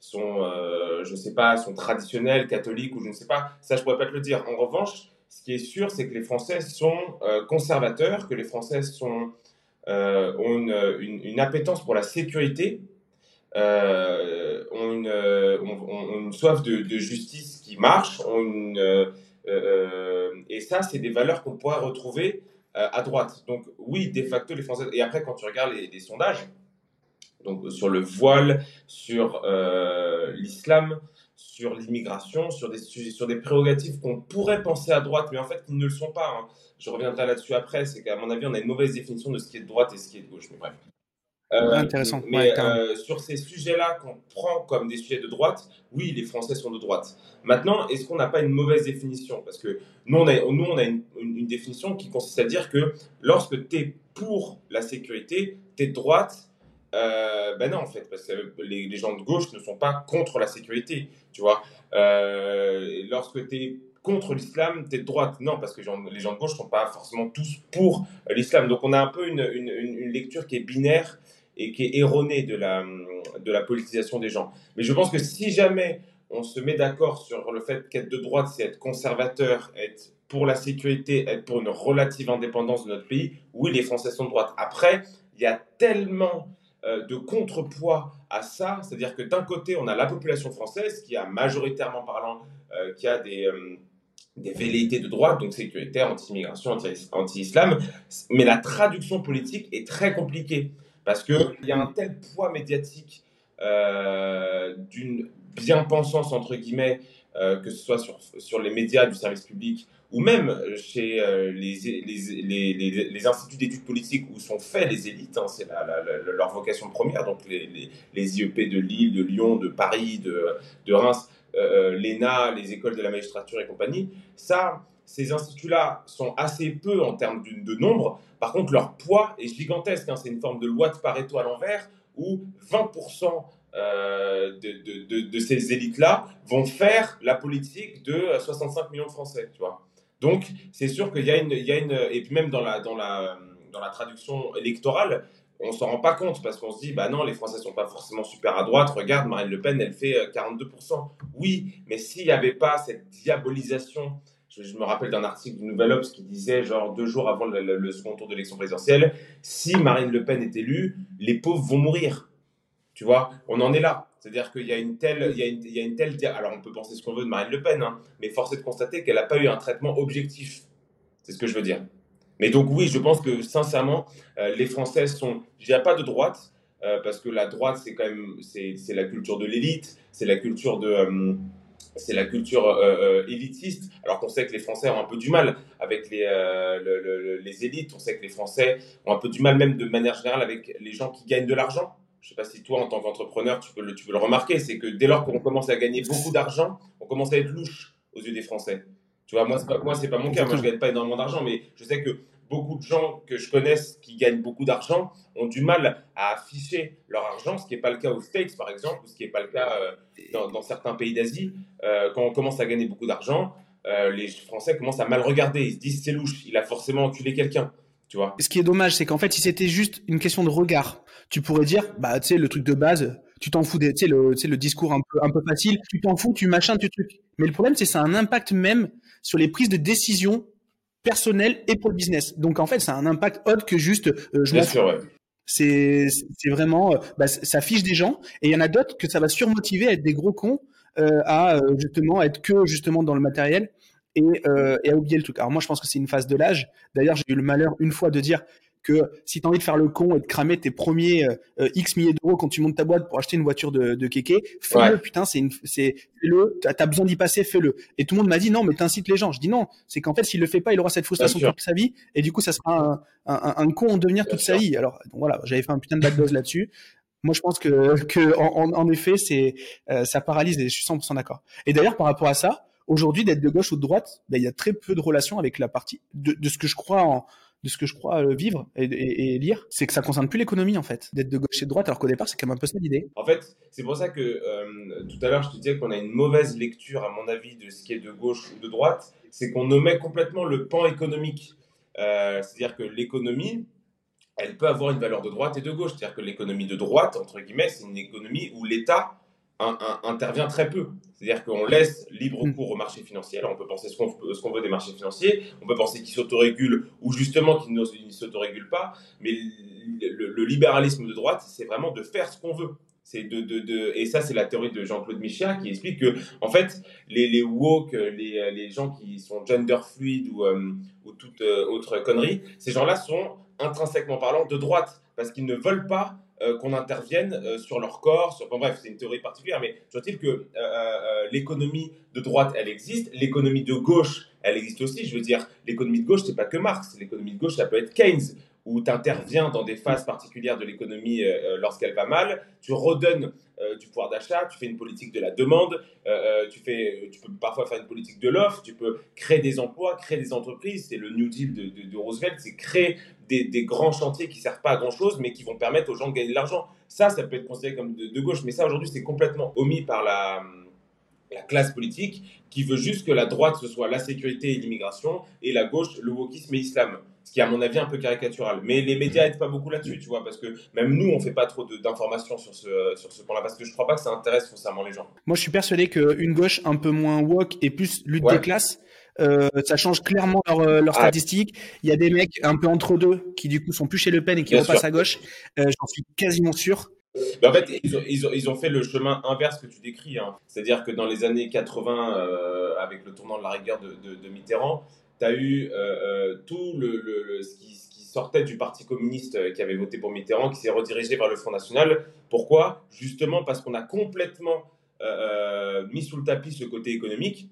sont, euh, je sais pas, sont traditionnels, catholiques ou je ne sais pas. Ça, je pourrais pas te le dire. En revanche, ce qui est sûr, c'est que les Français sont euh, conservateurs, que les Français sont, euh, ont une, une, appétence pour la sécurité, euh, ont, une, soif de, justice qui marche, et ça, c'est des valeurs qu'on pourrait retrouver à droite. Donc oui, de facto, les Français. Et après, quand tu regardes les sondages, donc sur le voile, sur euh, l'islam, sur l'immigration, sur des sur des prérogatives qu'on pourrait penser à droite, mais en fait qui ne le sont pas. Hein. Je reviendrai là-dessus après. C'est qu'à mon avis, on a une mauvaise définition de ce qui est de droite et ce qui est de gauche. Mais bref. Euh, intéressant. Mais euh, sur ces sujets-là qu'on prend comme des sujets de droite, oui, les Français sont de droite. Maintenant, est-ce qu'on n'a pas une mauvaise définition? Parce que nous, on a, nous, on a une, une, définition qui consiste à dire que lorsque tu es pour la sécurité, tu es de droite euh, ben non, en fait, parce que les, gens de gauche ne sont pas contre la sécurité, tu vois. Euh, lorsque tu es contre l'islam, tu es de droite. Non, parce que les gens de gauche ne sont pas forcément tous pour l'islam. Donc on a un peu une, une, une, lecture qui est binaire et qui est erronée de la, de la politisation des gens. Mais je pense que si jamais on se met d'accord sur le fait qu'être de droite, c'est être conservateur, être pour la sécurité, être pour une relative indépendance de notre pays, oui, les Français sont de droite. Après, il y a tellement euh, de contrepoids à ça. C'est-à-dire que d'un côté, on a la population française qui a majoritairement parlant, euh, qui a des, euh, des velléités de droite, donc sécuritaire, anti-immigration, anti-islam. Mais la traduction politique est très compliquée parce qu'il y a un tel poids médiatique d'une bien-pensance, entre guillemets, que ce soit sur, sur les médias du service public ou même chez euh, les, les, les, les, instituts d'études politiques où sont faits les élites, hein, c'est leur vocation première, donc les, IEP de Lille, de Lyon, de Paris, de, de Reims, euh, euh l'ENA, les écoles de la magistrature et compagnie, ça, ces instituts-là sont assez peu en termes de, de, nombre, par contre leur poids est gigantesque, hein, c'est une forme de loi de Pareto à l'envers, où 20% euh, de, ces élites-là vont faire la politique de 65 millions de Français, tu vois. Donc, c'est sûr qu'il y, y a une. Et puis, même dans la, dans la, dans la traduction électorale, on s'en rend pas compte parce qu'on se dit, bah non, les Français sont pas forcément super à droite. Regarde, Marine Le Pen, elle fait 42%. Euh, oui, mais s'il n'y avait pas cette diabolisation, je, me rappelle d'un article du Nouvel Obs qui disait, genre deux jours avant le second tour de l'élection présidentielle, si Marine Le Pen est élue, les pauvres vont mourir. Tu vois, on en est là. C'est-à-dire qu'il y a une telle, il y a une, il y a une telle, alors on peut penser ce qu'on veut de Marine Le Pen, hein, mais force est de constater qu'elle n'a pas eu un traitement objectif. C'est ce que je veux dire. Mais donc oui, je pense que sincèrement, euh, les Français sont, je dirais pas de droite, euh, parce que la droite c'est quand même, c'est, la culture de l'élite, c'est la culture de, euh, c'est la culture élitiste. Alors qu'on sait que les Français ont un peu du mal avec les, les élites, on sait que les Français ont un peu du mal même de manière générale avec les gens qui gagnent de l'argent je ne sais pas si toi, en tant qu'entrepreneur, tu peux le, tu peux le remarquer, c'est que dès lors qu'on commence à gagner beaucoup d'argent, on commence à être louche aux yeux des Français. Tu vois, moi, ce n'est pas, moi, pas mon cas. Moi, je ne gagne pas énormément d'argent, mais je sais que beaucoup de gens que je connaisse qui gagnent beaucoup d'argent ont du mal à afficher leur argent, ce qui n'est pas le cas aux States, par exemple, ou ce qui n'est pas le cas euh, dans, dans, certains pays d'Asie. Euh, quand on commence à gagner beaucoup d'argent, euh, les Français commencent à mal regarder. Ils se disent c'est louche, il a forcément enculé quelqu'un. Tu vois. Ce qui est dommage, c'est qu'en fait, si c'était juste une question de regard, tu pourrais dire, bah, tu sais, le truc de base, tu t'en fous, tu sais, le, le discours un peu, un peu facile, tu t'en fous, tu machin, tu truc. Mais le problème, c'est que ça a un impact même sur les prises de décision personnelles et pour le business. Donc, en fait, ça a un impact autre que juste, euh, je Bien sûr, ouais. C'est vraiment, bah, ça fiche des gens, et il y en a d'autres que ça va surmotiver à être des gros cons, à justement être que justement dans le matériel et, et à oublier le truc. Alors moi, je pense que c'est une phase de l'âge. D'ailleurs, j'ai eu le malheur une fois de dire que si tu as envie de faire le con et de cramer tes premiers euh, X milliers d'euros quand tu montes ta boîte pour acheter une voiture de, de kéké, fais-le, putain, c'est une, c'est, le, t'as besoin d'y passer, fais-le. Et tout le monde m'a dit non, mais t'incites les gens. Je dis non, c'est qu'en fait, s'il le fait pas, il aura cette frustration toute sa vie, et du coup, ça sera un, un, un, con en devenir toute sa vie. Alors, voilà, j'avais fait un putain de bad buzz là-dessus. Moi, je pense que, que en, en effet, c'est, euh, ça paralyse et je suis 100% d'accord. Et d'ailleurs, par rapport à ça, aujourd'hui, d'être de gauche ou de droite, ben, il y a très peu de relations avec la partie de, ce que je crois de ce que je crois euh, vivre et, lire, c'est que ça concerne plus l'économie en fait, d'être de gauche et de droite, alors qu'au départ c'est quand même un peu ça l'idée. En fait, c'est pour ça que euh, tout à l'heure je te disais qu'on a une mauvaise lecture, à mon avis, de ce qui est de gauche ou de droite, c'est qu'on omet complètement le pan économique. Euh, c'est-à-dire que l'économie, elle peut avoir une valeur de droite et de gauche. C'est-à-dire que l'économie de droite, entre guillemets, c'est une économie où l'État intervient très peu. C'est-à-dire qu'on laisse libre mm. cours au marché financier. Alors on peut penser ce qu'on veut des marchés financiers, on peut penser qu'ils s'autorégulent ou justement qu'ils ne s'autorégulent pas, mais le, libéralisme de droite, c'est vraiment de faire ce qu'on veut. C'est de, de, de, et ça, c'est la théorie de Jean-Claude Michéa qui explique que, en fait, les, les woke, les, les gens qui sont gender fluid ou, euh, ou toute euh, autre connerie, ces gens-là sont intrinsèquement parlant de droite parce qu'ils ne veulent pas euh, qu'on intervienne euh, sur leur corps. Sur... bref, c'est une théorie particulière, mais je il que euh, l'économie de droite, elle existe, l'économie de gauche, elle existe aussi. Je veux dire, l'économie de gauche, c'est pas que Marx. L'économie de gauche, ça peut être Keynes, où tu interviens dans des phases particulières de l'économie lorsqu'elle va mal, tu redonnes du pouvoir d'achat, tu fais une politique de la demande, tu, fais, tu peux parfois faire une politique de l'offre, tu peux créer des emplois, créer des entreprises. C'est le New Deal de, Roosevelt, c'est créer des, grands chantiers qui servent pas à grand chose, mais qui vont permettre aux gens de gagner de l'argent. Ça, ça peut être considéré comme de, gauche, mais ça aujourd'hui c'est complètement omis par la, la classe politique qui veut juste que la droite ce soit la sécurité et l'immigration et la gauche le wokisme et l'islam. Ce qui est à mon avis un peu caricatural. Mais les médias n'aident pas beaucoup là-dessus, tu vois, parce que même nous, on fait pas trop d'informations sur ce, sur ce point-là, parce que je crois pas que ça intéresse forcément les gens. Moi, je suis persuadé qu'une gauche un peu moins woke et plus lutte des classes, euh, ça change clairement leurs leur euh, ah. statistiques. Il y a des mecs un peu entre deux qui du coup sont plus chez Le Pen et qui repassent à gauche. Euh, j'en suis quasiment sûr. En fait, ils ont, fait le chemin inverse que tu décris. Hein. C'est-à-dire que dans les années 80, avec le tournant de la rigueur de, Mitterrand, tu as eu tout le, le, ce, qui, ce, qui, sortait du Parti communiste qui avait voté pour Mitterrand, qui s'est redirigé vers le Front National. Pourquoi? Justement parce qu'on a complètement mis sous le tapis ce côté économique.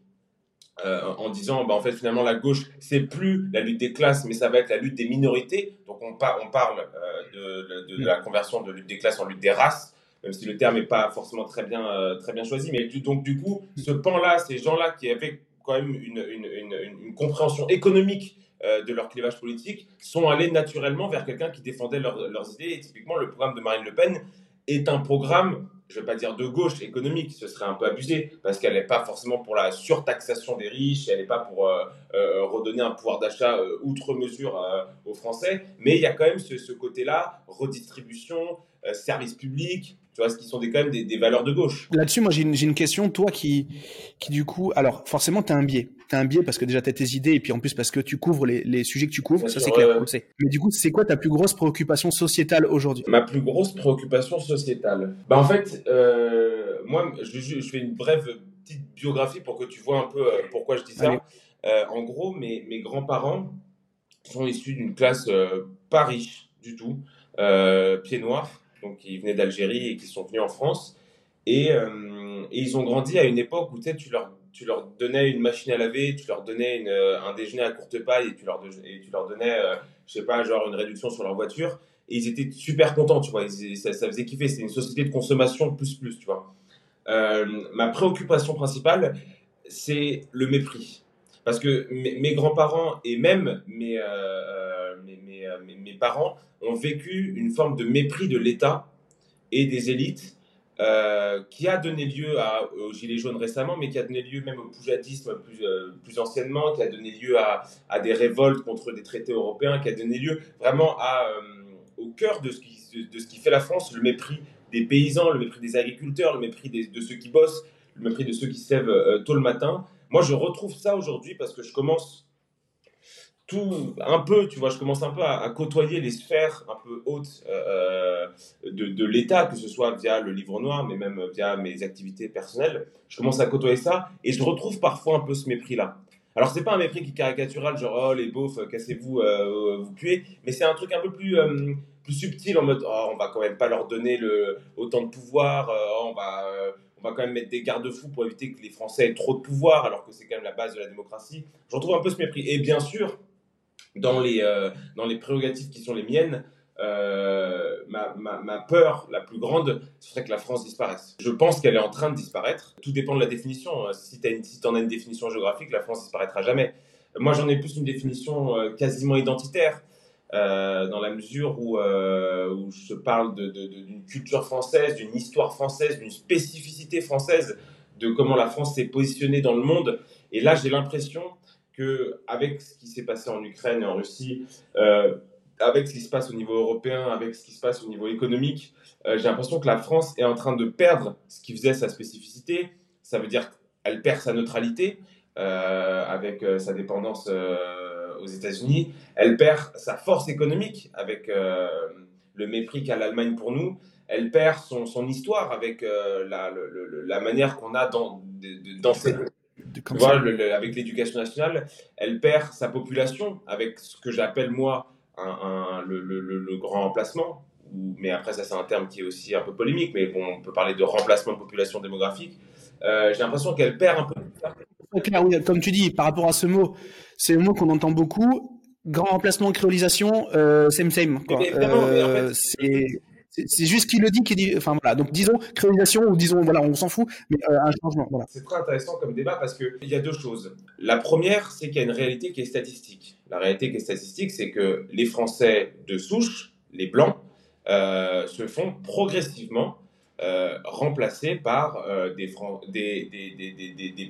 Euh, en disant bah, en fait finalement la gauche c'est plus la lutte des classes mais ça va être la lutte des minorités. Donc on, on parle euh, de, la conversion de lutte des classes en lutte des races même si le terme n'est pas forcément très bien euh, très bien choisi. Mais donc du coup ce pan là ces gens là qui avaient quand même une, une, une, compréhension économique de leur clivage politique sont allés naturellement vers quelqu'un qui défendait leurs idées. Et typiquement le programme de Marine Le Pen est un programme je ne vais pas dire de gauche économique, ce serait un peu abusé, parce qu'elle n'est pas forcément pour la surtaxation des riches, elle n'est pas pour euh, euh, redonner un pouvoir d'achat euh, outre mesure aux Français, mais il y a quand même ce, côté-là, redistribution, service public, tu vois, ce qui sont des, quand même des, valeurs de gauche. Là-dessus, moi j'ai une, une, question, toi qui, qui du coup, alors forcément tu as un biais, tu as un biais parce que déjà tu as tes idées, et puis en plus parce que tu couvres les, les sujets que tu couvres, ça c'est clair, on le sait. Mais du coup, c'est quoi ta plus grosse préoccupation sociétale aujourd'hui? Ma plus grosse préoccupation sociétale bah, En fait, euh, moi je, je, fais une brève petite biographie pour que tu vois un peu euh, pourquoi je dis ça. Euh, en gros, mes, mes grands-parents sont issus d'une classe pas riche du tout, pieds noirs donc qui venaient d'Algérie et qui sont venus en France. Et, et, ils ont grandi à une époque où tu leur, tu leur donnais une machine à laver, tu leur donnais une, un déjeuner à courte paille et tu leur, tu leur donnais, euh, je sais pas, genre une réduction sur leur voiture. Et ils étaient super contents, tu vois. ça, faisait kiffer. C'était une société de consommation plus plus, tu vois. Euh, ma préoccupation principale, c'est le mépris. Parce que mes, grands-parents et même mes, mes, mes, mes parents ont vécu une forme de mépris de l'État et des élites euh, qui a donné lieu à, aux Gilets jaunes récemment, mais qui a donné lieu même au poujadisme plus, euh, plus anciennement, qui a donné lieu à, à, des révoltes contre des traités européens, qui a donné lieu vraiment euh, au cœur de ce, qui, de, ce qui fait la France, le mépris des paysans, le mépris des agriculteurs, le mépris de ceux qui bossent, le mépris de ceux qui se lèvent tôt le matin. Moi, je retrouve ça aujourd'hui parce que je commence tout un peu, tu vois, je commence un peu à, côtoyer les sphères un peu hautes euh, de, de l'État, que ce soit via le livre noir, mais même via mes activités personnelles. Je commence à côtoyer ça et je retrouve parfois un peu ce mépris-là. Alors, c'est pas un mépris qui est caricatural, genre, oh, les beaufs, cassez-vous, euh, vous puez, mais c'est un truc un peu plus, euh, plus subtil en mode, oh, on va quand même pas leur donner le, autant de pouvoir, oh, on va on va quand même mettre des garde-fous pour éviter que les Français aient trop de pouvoir, alors que c'est quand même la base de la démocratie. J'en trouve un peu ce mépris. Et bien sûr, dans les, euh, dans les prérogatives qui sont les miennes, euh, ma, ma, ma, peur la plus grande, ce serait que la France disparaisse. Je pense qu'elle est en train de disparaître. Tout dépend de la définition. Si tu si en as une définition géographique, la France disparaîtra jamais. Moi, j'en ai plus une définition euh, quasiment identitaire. dans la mesure où, où je parle d'une culture française, d'une histoire française, d'une spécificité française, de comment la France s'est positionnée dans le monde. Et là, j'ai l'impression avec ce qui s'est passé en Ukraine et en Russie, euh, avec ce qui se passe au niveau européen, avec ce qui se passe au niveau économique, euh, j'ai l'impression que la France est en train de perdre ce qui faisait sa spécificité. Ça veut dire qu'elle perd sa neutralité euh, avec sa dépendance aux États-Unis. Elle perd sa force économique avec le mépris qu'a l'Allemagne pour nous. Elle perd son, histoire avec la, manière qu'on a d'enseigner avec l'éducation nationale, elle perd sa population avec ce que j'appelle moi un, le, grand remplacement. mais après, ça, c'est un terme qui est aussi un peu polémique, mais bon, on peut parler de remplacement de population démographique. Euh, j'ai l'impression qu'elle perd un peu. Clair, oui, comme tu dis, par rapport à ce mot, c'est un mot qu'on entend beaucoup. Grand remplacement, créolisation, euh, same same. Quoi. Euh, c'est c'est juste qu'il le dit, qui dit, enfin voilà. Donc disons créolisation ou disons voilà, on s'en fout, mais euh, un changement. Voilà. C'est très intéressant comme débat parce qu'il y a deux choses. La première, c'est qu'il y a une réalité qui est statistique. La réalité qui est statistique, c'est que les Français de souche, les blancs, euh, se font progressivement euh, remplacés par euh, des,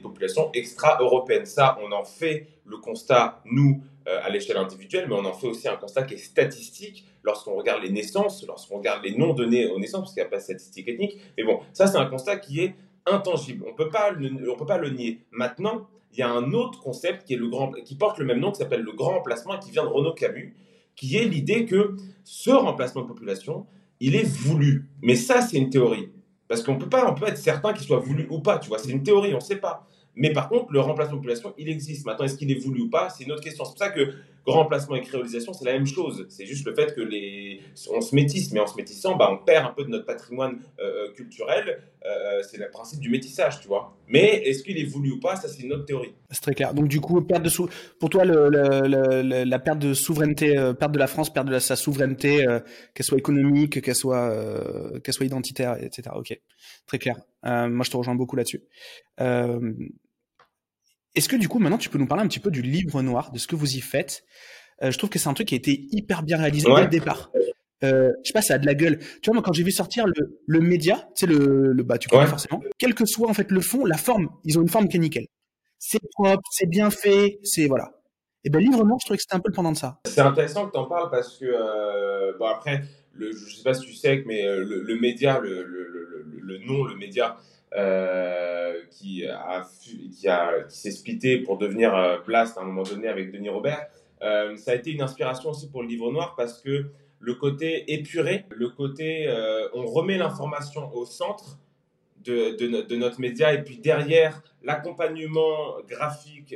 populations extra-européennes. Ça, on en fait le constat, nous, à l'échelle individuelle, mais on en fait aussi un constat qui est statistique lorsqu'on regarde les naissances, lorsqu'on regarde les noms donnés aux naissances, parce qu'il n'y a pas de statistique ethnique. Mais bon, ça, c'est un constat qui est intangible. On ne peut pas le nier. Maintenant, il y a un autre concept qui, est le grand, qui porte le même nom, qui s'appelle le grand remplacement, et qui vient de Renaud Camus, qui est l'idée que ce remplacement de population, il est voulu. Mais ça, c'est une théorie. Parce qu'on peut pas, on peut être certain qu'il soit voulu ou pas, tu vois. C'est une théorie, on ne sait pas. Mais par contre, le remplacement de population, il existe. Maintenant, est-ce qu'il est voulu ou pas C'est une autre question. C'est pour ça que remplacement et créolisation, c'est la même chose. C'est juste le fait que les, on se métisse, mais en se métissant, bah, on perd un peu de notre patrimoine euh, euh, culturel. Euh, c'est le principe du métissage, tu vois. Mais est-ce qu'il est voulu ou pas Ça, c'est une autre théorie. C'est très clair. Donc, du coup, pour toi, la perte de souveraineté, perte de la France, perte de sa souveraineté, qu'elle soit économique, qu'elle soit, qu'elle soit identitaire, etc. Ok, très clair. moi, je te rejoins beaucoup là-dessus. Est-ce que du coup, maintenant, tu peux nous parler un petit peu du livre noir, de ce que vous y faites? Euh, Je trouve que c'est un truc qui a été hyper bien réalisé dès le départ. Euh, je sais pas, ça a de la gueule. Tu vois, moi, quand j'ai vu sortir le, le média, tu sais, le, le, bah, tu connais forcément, quel que soit en fait le fond, la forme, ils ont une forme qui est nickel. C'est propre, c'est bien fait, c'est voilà. Et ben, livre noir, je trouvais que c'était un peu le pendant de ça. C'est intéressant que tu en parles parce que, euh, bon, après, le, je sais pas si tu sais, mais le, le média, le, le, nom, le média, euh, qui, a, qui, a, qui s'est splitté pour devenir euh, Blast à un moment donné avec Denis Robert. Euh, ça a été une inspiration aussi pour le livre noir parce que le côté épuré, le côté on remet l'information au centre de, de, notre média et puis derrière l'accompagnement graphique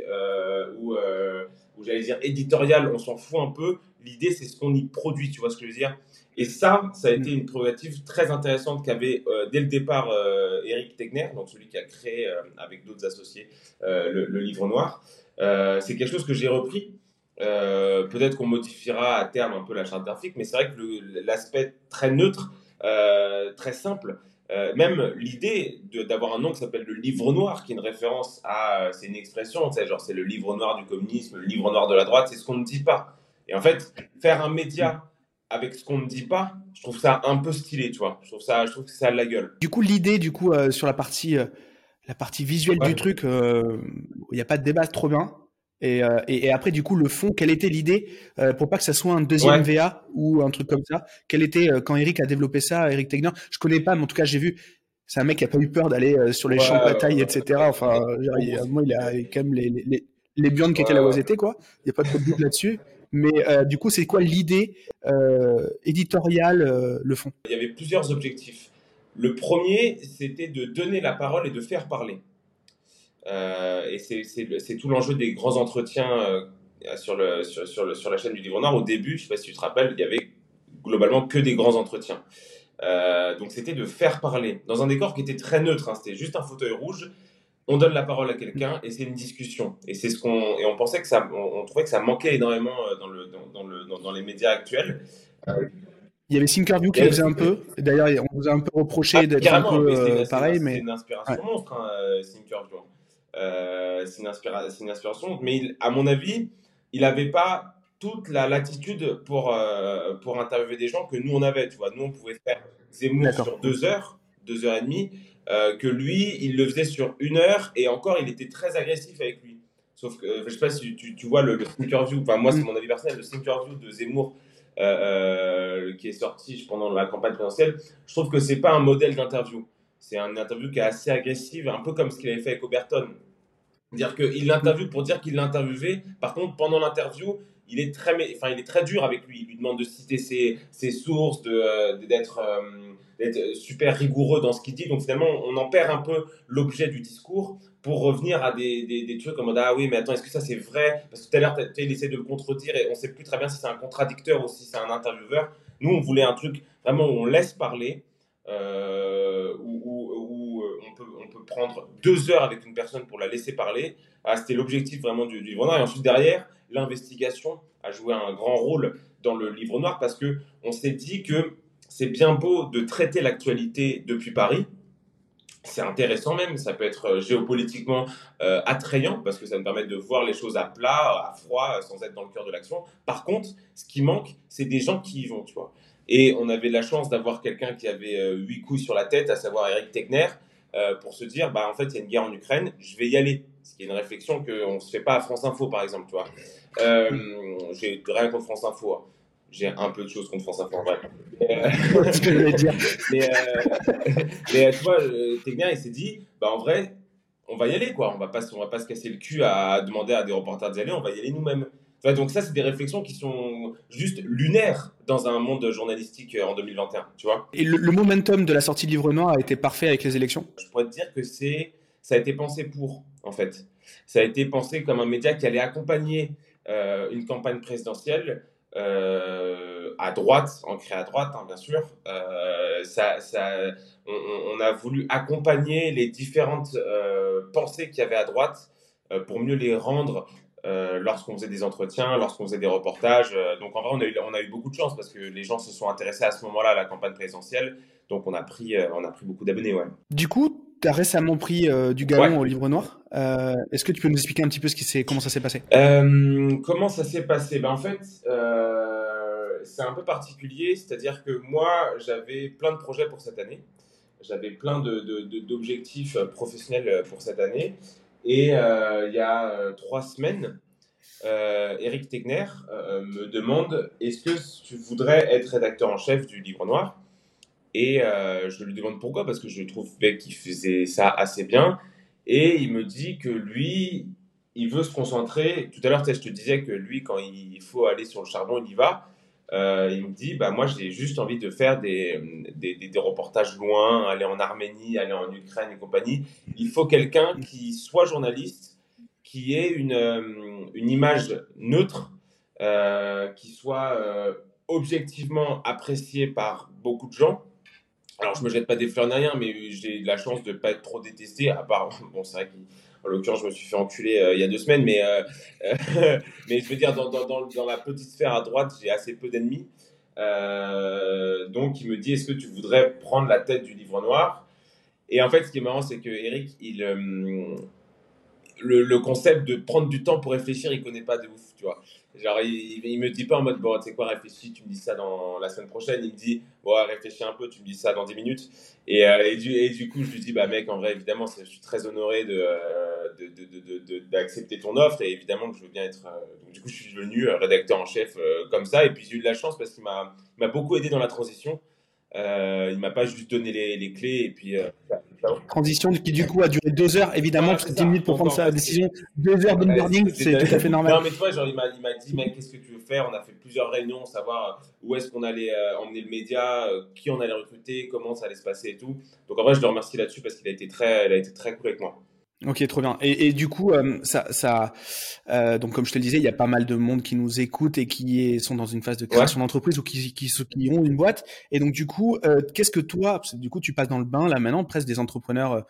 ou, ou j'allais dire éditorial, on s'en fout un peu. L'idée c'est ce qu'on y produit, tu vois ce que je veux dire? Et ça, ça a été une prérogative très intéressante qu'avait euh, dès le départ euh, Eric Tegner, donc celui qui a créé euh, avec d'autres associés le, livre noir. c'est quelque chose que j'ai repris. Peut-être qu'on modifiera à terme un peu la charte graphique, mais c'est vrai que l'aspect très neutre, très simple, même l'idée d'avoir un nom qui s'appelle le livre noir, qui est une référence à, c'est une expression, tu sais, genre c'est le livre noir du communisme, le livre noir de la droite, c'est ce qu'on ne dit pas. Et en fait, faire un média avec ce qu'on ne dit pas, je trouve ça un peu stylé, tu vois. Je trouve ça, je trouve que ça a de la gueule. Du coup, l'idée, du coup, euh, sur la partie, euh, la partie visuelle du truc, euh, il n'y a pas de débat, trop bien. Et, et, après, du coup, le fond, quelle était l'idée pour pas que ça soit un deuxième VA ou un truc comme ça? Quelle était quand Eric a développé ça, Eric Tegner? Je connais pas, mais en tout cas, j'ai vu. C'est un mec qui a pas eu peur d'aller sur les champs de bataille, etc. Enfin, moi, il a quand même les, les, les Bjorn qui étaient la OST, quoi. Il n'y a pas de doute là-dessus. Mais du coup, c'est quoi l'idée éditoriale, le fond? Il y avait plusieurs objectifs. Le premier, c'était de donner la parole et de faire parler. et c'est tout l'enjeu des grands entretiens sur, la chaîne du Livre Noir. Au début, je ne sais pas si tu te rappelles, il y avait globalement que des grands entretiens. Euh, donc c'était de faire parler dans un décor qui était très neutre. Hein. c'était juste un fauteuil rouge. On donne la parole à quelqu'un et c'est une discussion. Et c'est ce qu'on et on pensait que ça, on, trouvait que ça manquait énormément euh, dans le dans, le dans, les médias actuels. Il y avait Thinkerview qui le faisait un peu. D'ailleurs, on vous a un peu reproché ah, d'être un peu euh, pareil, mais c'est une inspiration monstre, hein, Thinkerview. c'est une, une, inspiration, mais à mon avis, il n'avait pas toute la latitude pour, euh, pour interviewer des gens que nous on avait. Tu vois, nous on pouvait faire Zemmour sur deux heures, deux heures et demie, euh, que lui il le faisait sur une heure et encore il était très agressif avec lui. Sauf que je sais pas si tu, tu vois le, le view, enfin moi c'est mm. mon avis personnel, le view de Zemmour euh, qui est sorti pendant la campagne présidentielle, je trouve que c'est pas un modèle d'interview. C'est un interview qui est assez agressif, un peu comme ce qu'il avait fait avec Oberton. Dire qu'il l'interviewe pour dire qu'il l'a interviewé. Par contre, pendant l'interview, il est très, enfin, il est très dur avec lui. Il lui demande de citer ses, sources, euh, d'être euh, super rigoureux dans ce qu'il dit. Donc finalement, on en perd un peu l'objet du discours pour revenir à des, des, des trucs comme ah oui, mais attends, est-ce que ça c'est vrai? Parce que tout à l'heure, il essaie de le contredire et on sait plus très bien si c'est un contradicteur ou si c'est un intervieweur. Nous, on voulait un truc vraiment où on laisse parler, euh, où, où, on, peut, on peut prendre deux heures avec une personne pour la laisser parler. Ah, C'était l'objectif vraiment du, livre noir. Et ensuite, derrière, l'investigation a joué un grand rôle dans le livre noir parce que on s'est dit que c'est bien beau de traiter l'actualité depuis Paris. C'est intéressant même, ça peut être euh, géopolitiquement euh, attrayant parce que ça nous permet de voir les choses à plat, à froid, sans être dans le cœur de l'action. Par contre, ce qui manque, c'est des gens qui y vont, tu vois. Et on avait la chance d'avoir quelqu'un qui avait euh, huit couilles sur la tête, à savoir Eric Tegner, pour se dire, bah en fait, il y a une guerre en Ukraine, je vais y aller. Ce qui est une réflexion qu'on ne se fait pas à France Info, par exemple, tu vois. Euh, j'ai rien contre France Info. Hein. J'ai un peu de choses contre France Info en vrai. ce que je voulais dire. Mais, euh, mais tu vois, Tegner, il s'est dit, bah en vrai, on va y aller, quoi. On va pas, on va pas se casser le cul à demander à des reporters d'y aller, on va y aller nous-mêmes. donc ça, c'est des réflexions qui sont juste lunaires dans un monde journalistique en 2021, tu vois. Et le, le momentum de la sortie de Livre Noir a été parfait avec les élections? Je pourrais te dire que c'est, ça a été pensé pour, en fait. Ça a été pensé comme un média qui allait accompagner euh, une campagne présidentielle euh, à droite, ancrée à droite, hein, bien sûr. Euh, ça, ça, on, a voulu accompagner les différentes pensées qu'il y avait à droite pour mieux les rendre lorsqu'on faisait des entretiens, lorsqu'on faisait des reportages. donc en vrai, on a, eu, beaucoup de chance parce que les gens se sont intéressés à ce moment-là à la campagne présidentielle. Donc on a pris, on a pris beaucoup d'abonnés. Ouais. Du coup, tu as récemment pris euh, du galon au livre noir. Euh, est-ce que tu peux nous expliquer un petit peu ce qui comment ça s'est passé? Euh, Comment ça s'est passé? Ben, En fait, c'est un peu particulier. C'est-à-dire que moi, j'avais plein de projets pour cette année. J'avais plein d'objectifs de, professionnels pour cette année. Et il y a trois semaines, Eric Tegner me demande est-ce que tu voudrais être rédacteur en chef du livre noir? Et euh, je lui demande pourquoi, parce que je trouvais qu'il faisait ça assez bien. Et il me dit que lui, il veut se concentrer. Tout à l'heure, je te disais que lui, quand il faut aller sur le charbon, il y va. Euh, il me dit, bah, moi, j'ai juste envie de faire des, des, reportages loin, aller en Arménie, aller en Ukraine et compagnie. Il faut quelqu'un qui soit journaliste, qui ait une, euh, une image neutre, qui soit objectivement apprécié par beaucoup de gens alors, je me jette pas des fleurs ni rien, mais j'ai la chance de pas être trop détesté, à part, bon, c'est vrai qu'en l'occurrence, je me suis fait enculer euh, il y a deux semaines, mais, euh, mais je veux dire, dans, dans, dans, la petite sphère à droite, j'ai assez peu d'ennemis. Euh, donc, il me dit, est-ce que tu voudrais prendre la tête du livre noir? Et en fait, ce qui est marrant, c'est que Eric, il, le, le, concept de prendre du temps pour réfléchir, il connaît pas de ouf, tu vois. Genre, il, il, me dit pas en mode, bon, tu sais quoi, réfléchis, tu me dis ça dans la semaine prochaine. Il me dit, bon, réfléchis un peu, tu me dis ça dans 10 minutes. Et, euh, et, du, et, du, coup, je lui dis, bah, mec, en vrai, évidemment, je suis très honoré d'accepter de, de, ton offre. Et évidemment je veux bien être. Euh, donc, du coup, je suis devenu euh, rédacteur en chef comme ça. Et puis, j'ai eu de la chance parce qu'il m'a beaucoup aidé dans la transition. il m'a pas juste donné les, les clés et puis, Transition qui du coup a duré deux heures, évidemment, parce que 10 minutes pour prendre sa décision, deux heures d'onboarding, c'est tout à fait normal. Non, mais toi, genre, il m'a dit, mec, qu'est-ce que tu veux faire? On a fait plusieurs réunions, savoir où est-ce qu'on allait euh, emmener le média, euh, qui on allait recruter, comment ça allait se passer et tout. Donc en vrai, je le remercie là-dessus parce qu'il a été très, il a été très cool avec moi. Ok, trop bien. Et, et du coup, euh, ça, ça euh, donc comme je te le disais, il y a pas mal de monde qui nous écoute et qui est, sont dans une phase de création d'entreprise ou qui, qui, qui, ont une boîte. Et donc du coup, euh, qu'est-ce que toi, parce que du coup, tu passes dans le bain là maintenant, presque des entrepreneurs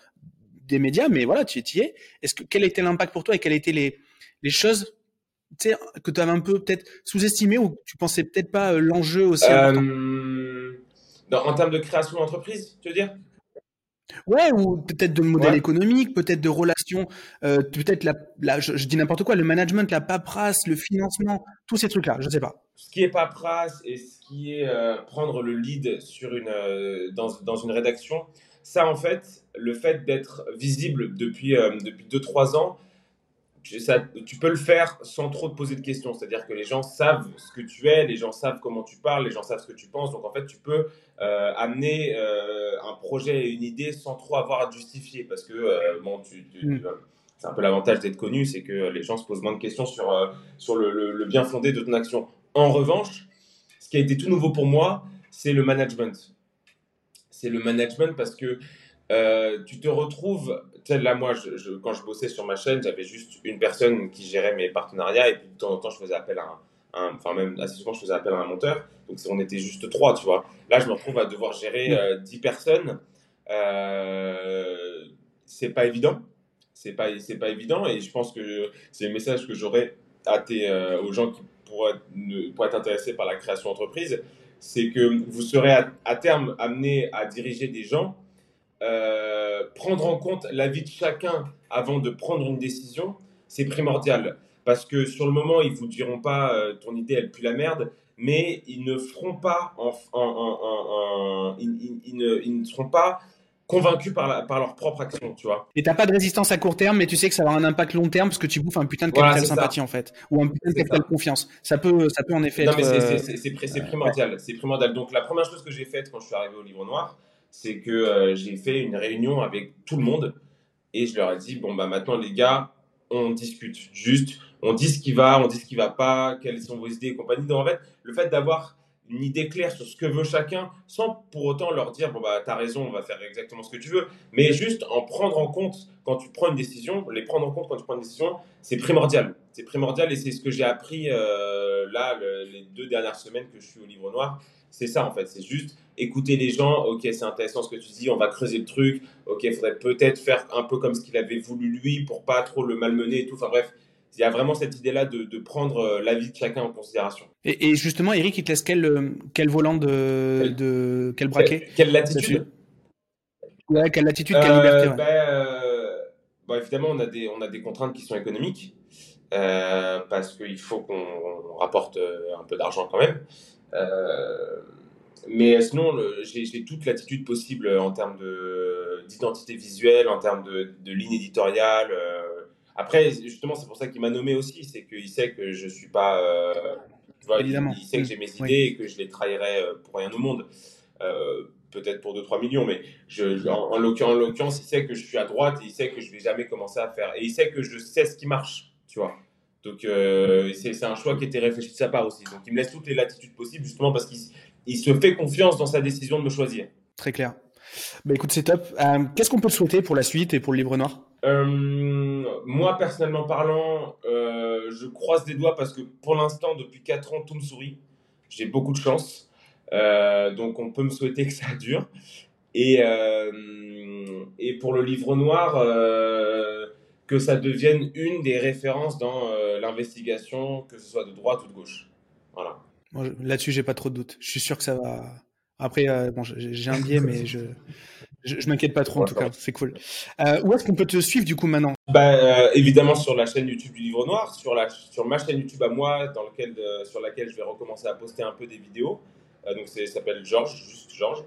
des médias, mais voilà, tu, y es. Est-ce que quel était l'impact pour toi et quelles étaient les, les choses que tu avais un peu peut-être sous-estimé ou tu pensais peut-être pas l'enjeu aussi euh, En termes de création d'entreprise, tu veux dire? Ouais, ou peut-être de modèle économique, peut-être de relations, euh, peut-être la, la je, dis n'importe quoi, le management, la paperasse, le financement, tous ces trucs-là, je sais pas. Ce qui est paperasse et ce qui est euh, prendre le lead sur une, euh, dans, dans, une rédaction, ça en fait, le fait d'être visible depuis, euh, depuis 2-3 ans, tu, ça, tu peux le faire sans trop te poser de questions. C'est-à-dire que les gens savent ce que tu es, les gens savent comment tu parles, les gens savent ce que tu penses. Donc en fait, tu peux euh, amener euh, un projet et une idée sans trop avoir à te justifier. Parce que euh, bon, tu, tu, mm. c'est un peu l'avantage d'être connu, c'est que les gens se posent moins de questions sur, sur le, le, le, bien fondé de ton action. En revanche, ce qui a été tout nouveau pour moi, c'est le management. C'est le management parce que tu te retrouves, là moi, je, je, quand je bossais sur ma chaîne, j'avais juste une personne qui gérait mes partenariats et puis de temps en temps, je faisais appel à un, un enfin même assez souvent, je faisais appel à un monteur. Donc on était juste trois, tu vois. Là, je me retrouve à devoir gérer euh, 10 personnes. Euh, c'est pas évident. C'est pas, c'est pas évident et je pense que c'est le message que j'aurais à tes, euh, aux gens qui pourraient, pourraient être intéressés par la création d'entreprise. C'est que vous serez à, à terme amené à diriger des gens euh, prendre en compte l'avis de chacun avant de prendre une décision, c'est primordial. Parce que sur le moment, ils vous diront pas euh, ton idée elle pue la merde, mais ils ne feront pas en, en, en, ils, ils, ils, ne, ils, ne, seront pas convaincus par, la, par leur propre action, tu vois. Et t'as pas de résistance à court terme, mais tu sais que ça va avoir un impact long terme parce que tu bouffes un putain de capital voilà, sympathie ça. en fait, ou un putain de capital confiance. Ça peut, ça peut en effet. Non être, mais c'est euh... primordial, ouais. c'est primordial. Donc la première chose que j'ai faite quand je suis arrivé au Livre Noir, c'est que euh, j'ai fait une réunion avec tout le monde et je leur ai dit bon bah maintenant les gars on discute juste on dit ce qui va on dit ce qui va pas quelles sont vos idées et compagnie. Donc en fait le fait d'avoir une idée claire sur ce que veut chacun sans pour autant leur dire bon bah t'as raison on va faire exactement ce que tu veux mais juste en prendre en compte quand tu prends une décision les prendre en compte quand tu prends une décision c'est primordial. C'est primordial et c'est ce que j'ai appris euh, là le, les deux dernières semaines que je suis au livre noir c'est ça en fait, c'est juste écouter les gens, ok c'est intéressant ce que tu dis, on va creuser le truc, ok il faudrait peut-être faire un peu comme ce qu'il avait voulu lui pour pas trop le malmener et tout, enfin bref, il y a vraiment cette idée-là de, de, prendre euh, l'avis de chacun en considération. Et, et, justement, Eric, il te laisse quel, euh, quel volant de, quel, de quel braquet Quelle, quelle latitude Ouais, quelle latitude, quelle liberté ouais. euh, bon, évidemment, on a, des, on a des contraintes qui sont économiques, euh, parce qu'il faut qu'on rapporte un peu d'argent quand même. Euh, mais sinon, j'ai toute l'attitude possible en termes d'identité visuelle, en termes de, de ligne éditoriale. Euh. Après, justement, c'est pour ça qu'il m'a nommé aussi, c'est qu'il sait que je suis pas. Euh, tu vois, Évidemment. Il, sait que j'ai mes oui. idées et que je les trahirais pour rien au monde. Euh, peut-être pour 2-3 millions, mais je, en, en l'occurrence, il sait que je suis à droite et il sait que je vais jamais commencer à faire. Et il sait que je sais ce qui marche, tu vois. Donc euh, c'est un choix qui était réfléchi de sa part aussi. Donc il me laisse toutes les latitudes possibles justement parce qu'il il se fait confiance dans sa décision de me choisir. Très clair. Bah écoute, c'est top. Euh, Qu'est-ce qu'on peut te souhaiter pour la suite et pour le livre noir? Euh, Moi, personnellement parlant, je croise des doigts parce que pour l'instant, depuis 4 ans, tout me sourit. J'ai beaucoup de chance. Donc on peut me souhaiter que ça dure. Et, et pour le livre noir, que ça devienne une des références dans euh, l'investigation, que ce soit de droite ou de gauche. Voilà. Bon, Là-dessus, j'ai pas trop de doute. Je suis sûr que ça va. Après, euh, bon, j'ai un biais, mais je, je, je m'inquiète pas trop en tout cas. C'est cool. Euh, où est-ce qu'on peut te suivre du coup maintenant? Bah, Évidemment sur la chaîne YouTube du Livre Noir, sur, la, sur ma chaîne YouTube à moi, dans lequel, sur laquelle je vais recommencer à poster un peu des vidéos. Donc, ça s'appelle Georges, juste Georges.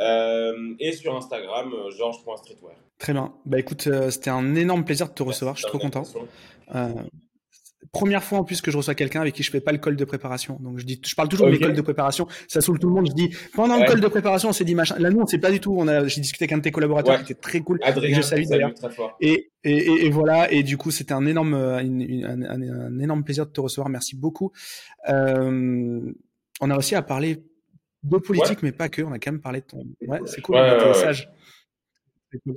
Euh, et sur Instagram, georges.streetwear. Très bien. Bah écoute, euh, c'était un énorme plaisir de te recevoir. Je suis trop content. Euh, première fois en plus que je reçois quelqu'un avec qui je fais pas le col de préparation. Donc je dis, je parle toujours de mes cols de préparation. Ça saoule tout le monde. Je dis pendant le col de préparation, on s'est dit machin. Là nous on sait pas du tout. On a, j'ai discuté avec un de tes collaborateurs qui était très cool. Adrien, je salue d'ailleurs. Et, et, et, voilà. Et du coup c'était un énorme, un, un, énorme plaisir de te recevoir. Merci beaucoup. Euh, on a aussi à parler de politique, mais pas que. On a quand même parlé de ton. Ouais, c'est cool. Ouais, sage. Cool.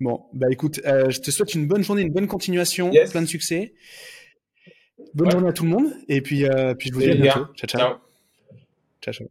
Bon, bah écoute, euh, je te souhaite une bonne journée, une bonne continuation, plein de succès. Bonne journée à tout le monde. Et puis, euh, puis je vous dis à bientôt. ciao. ciao. ciao, ciao.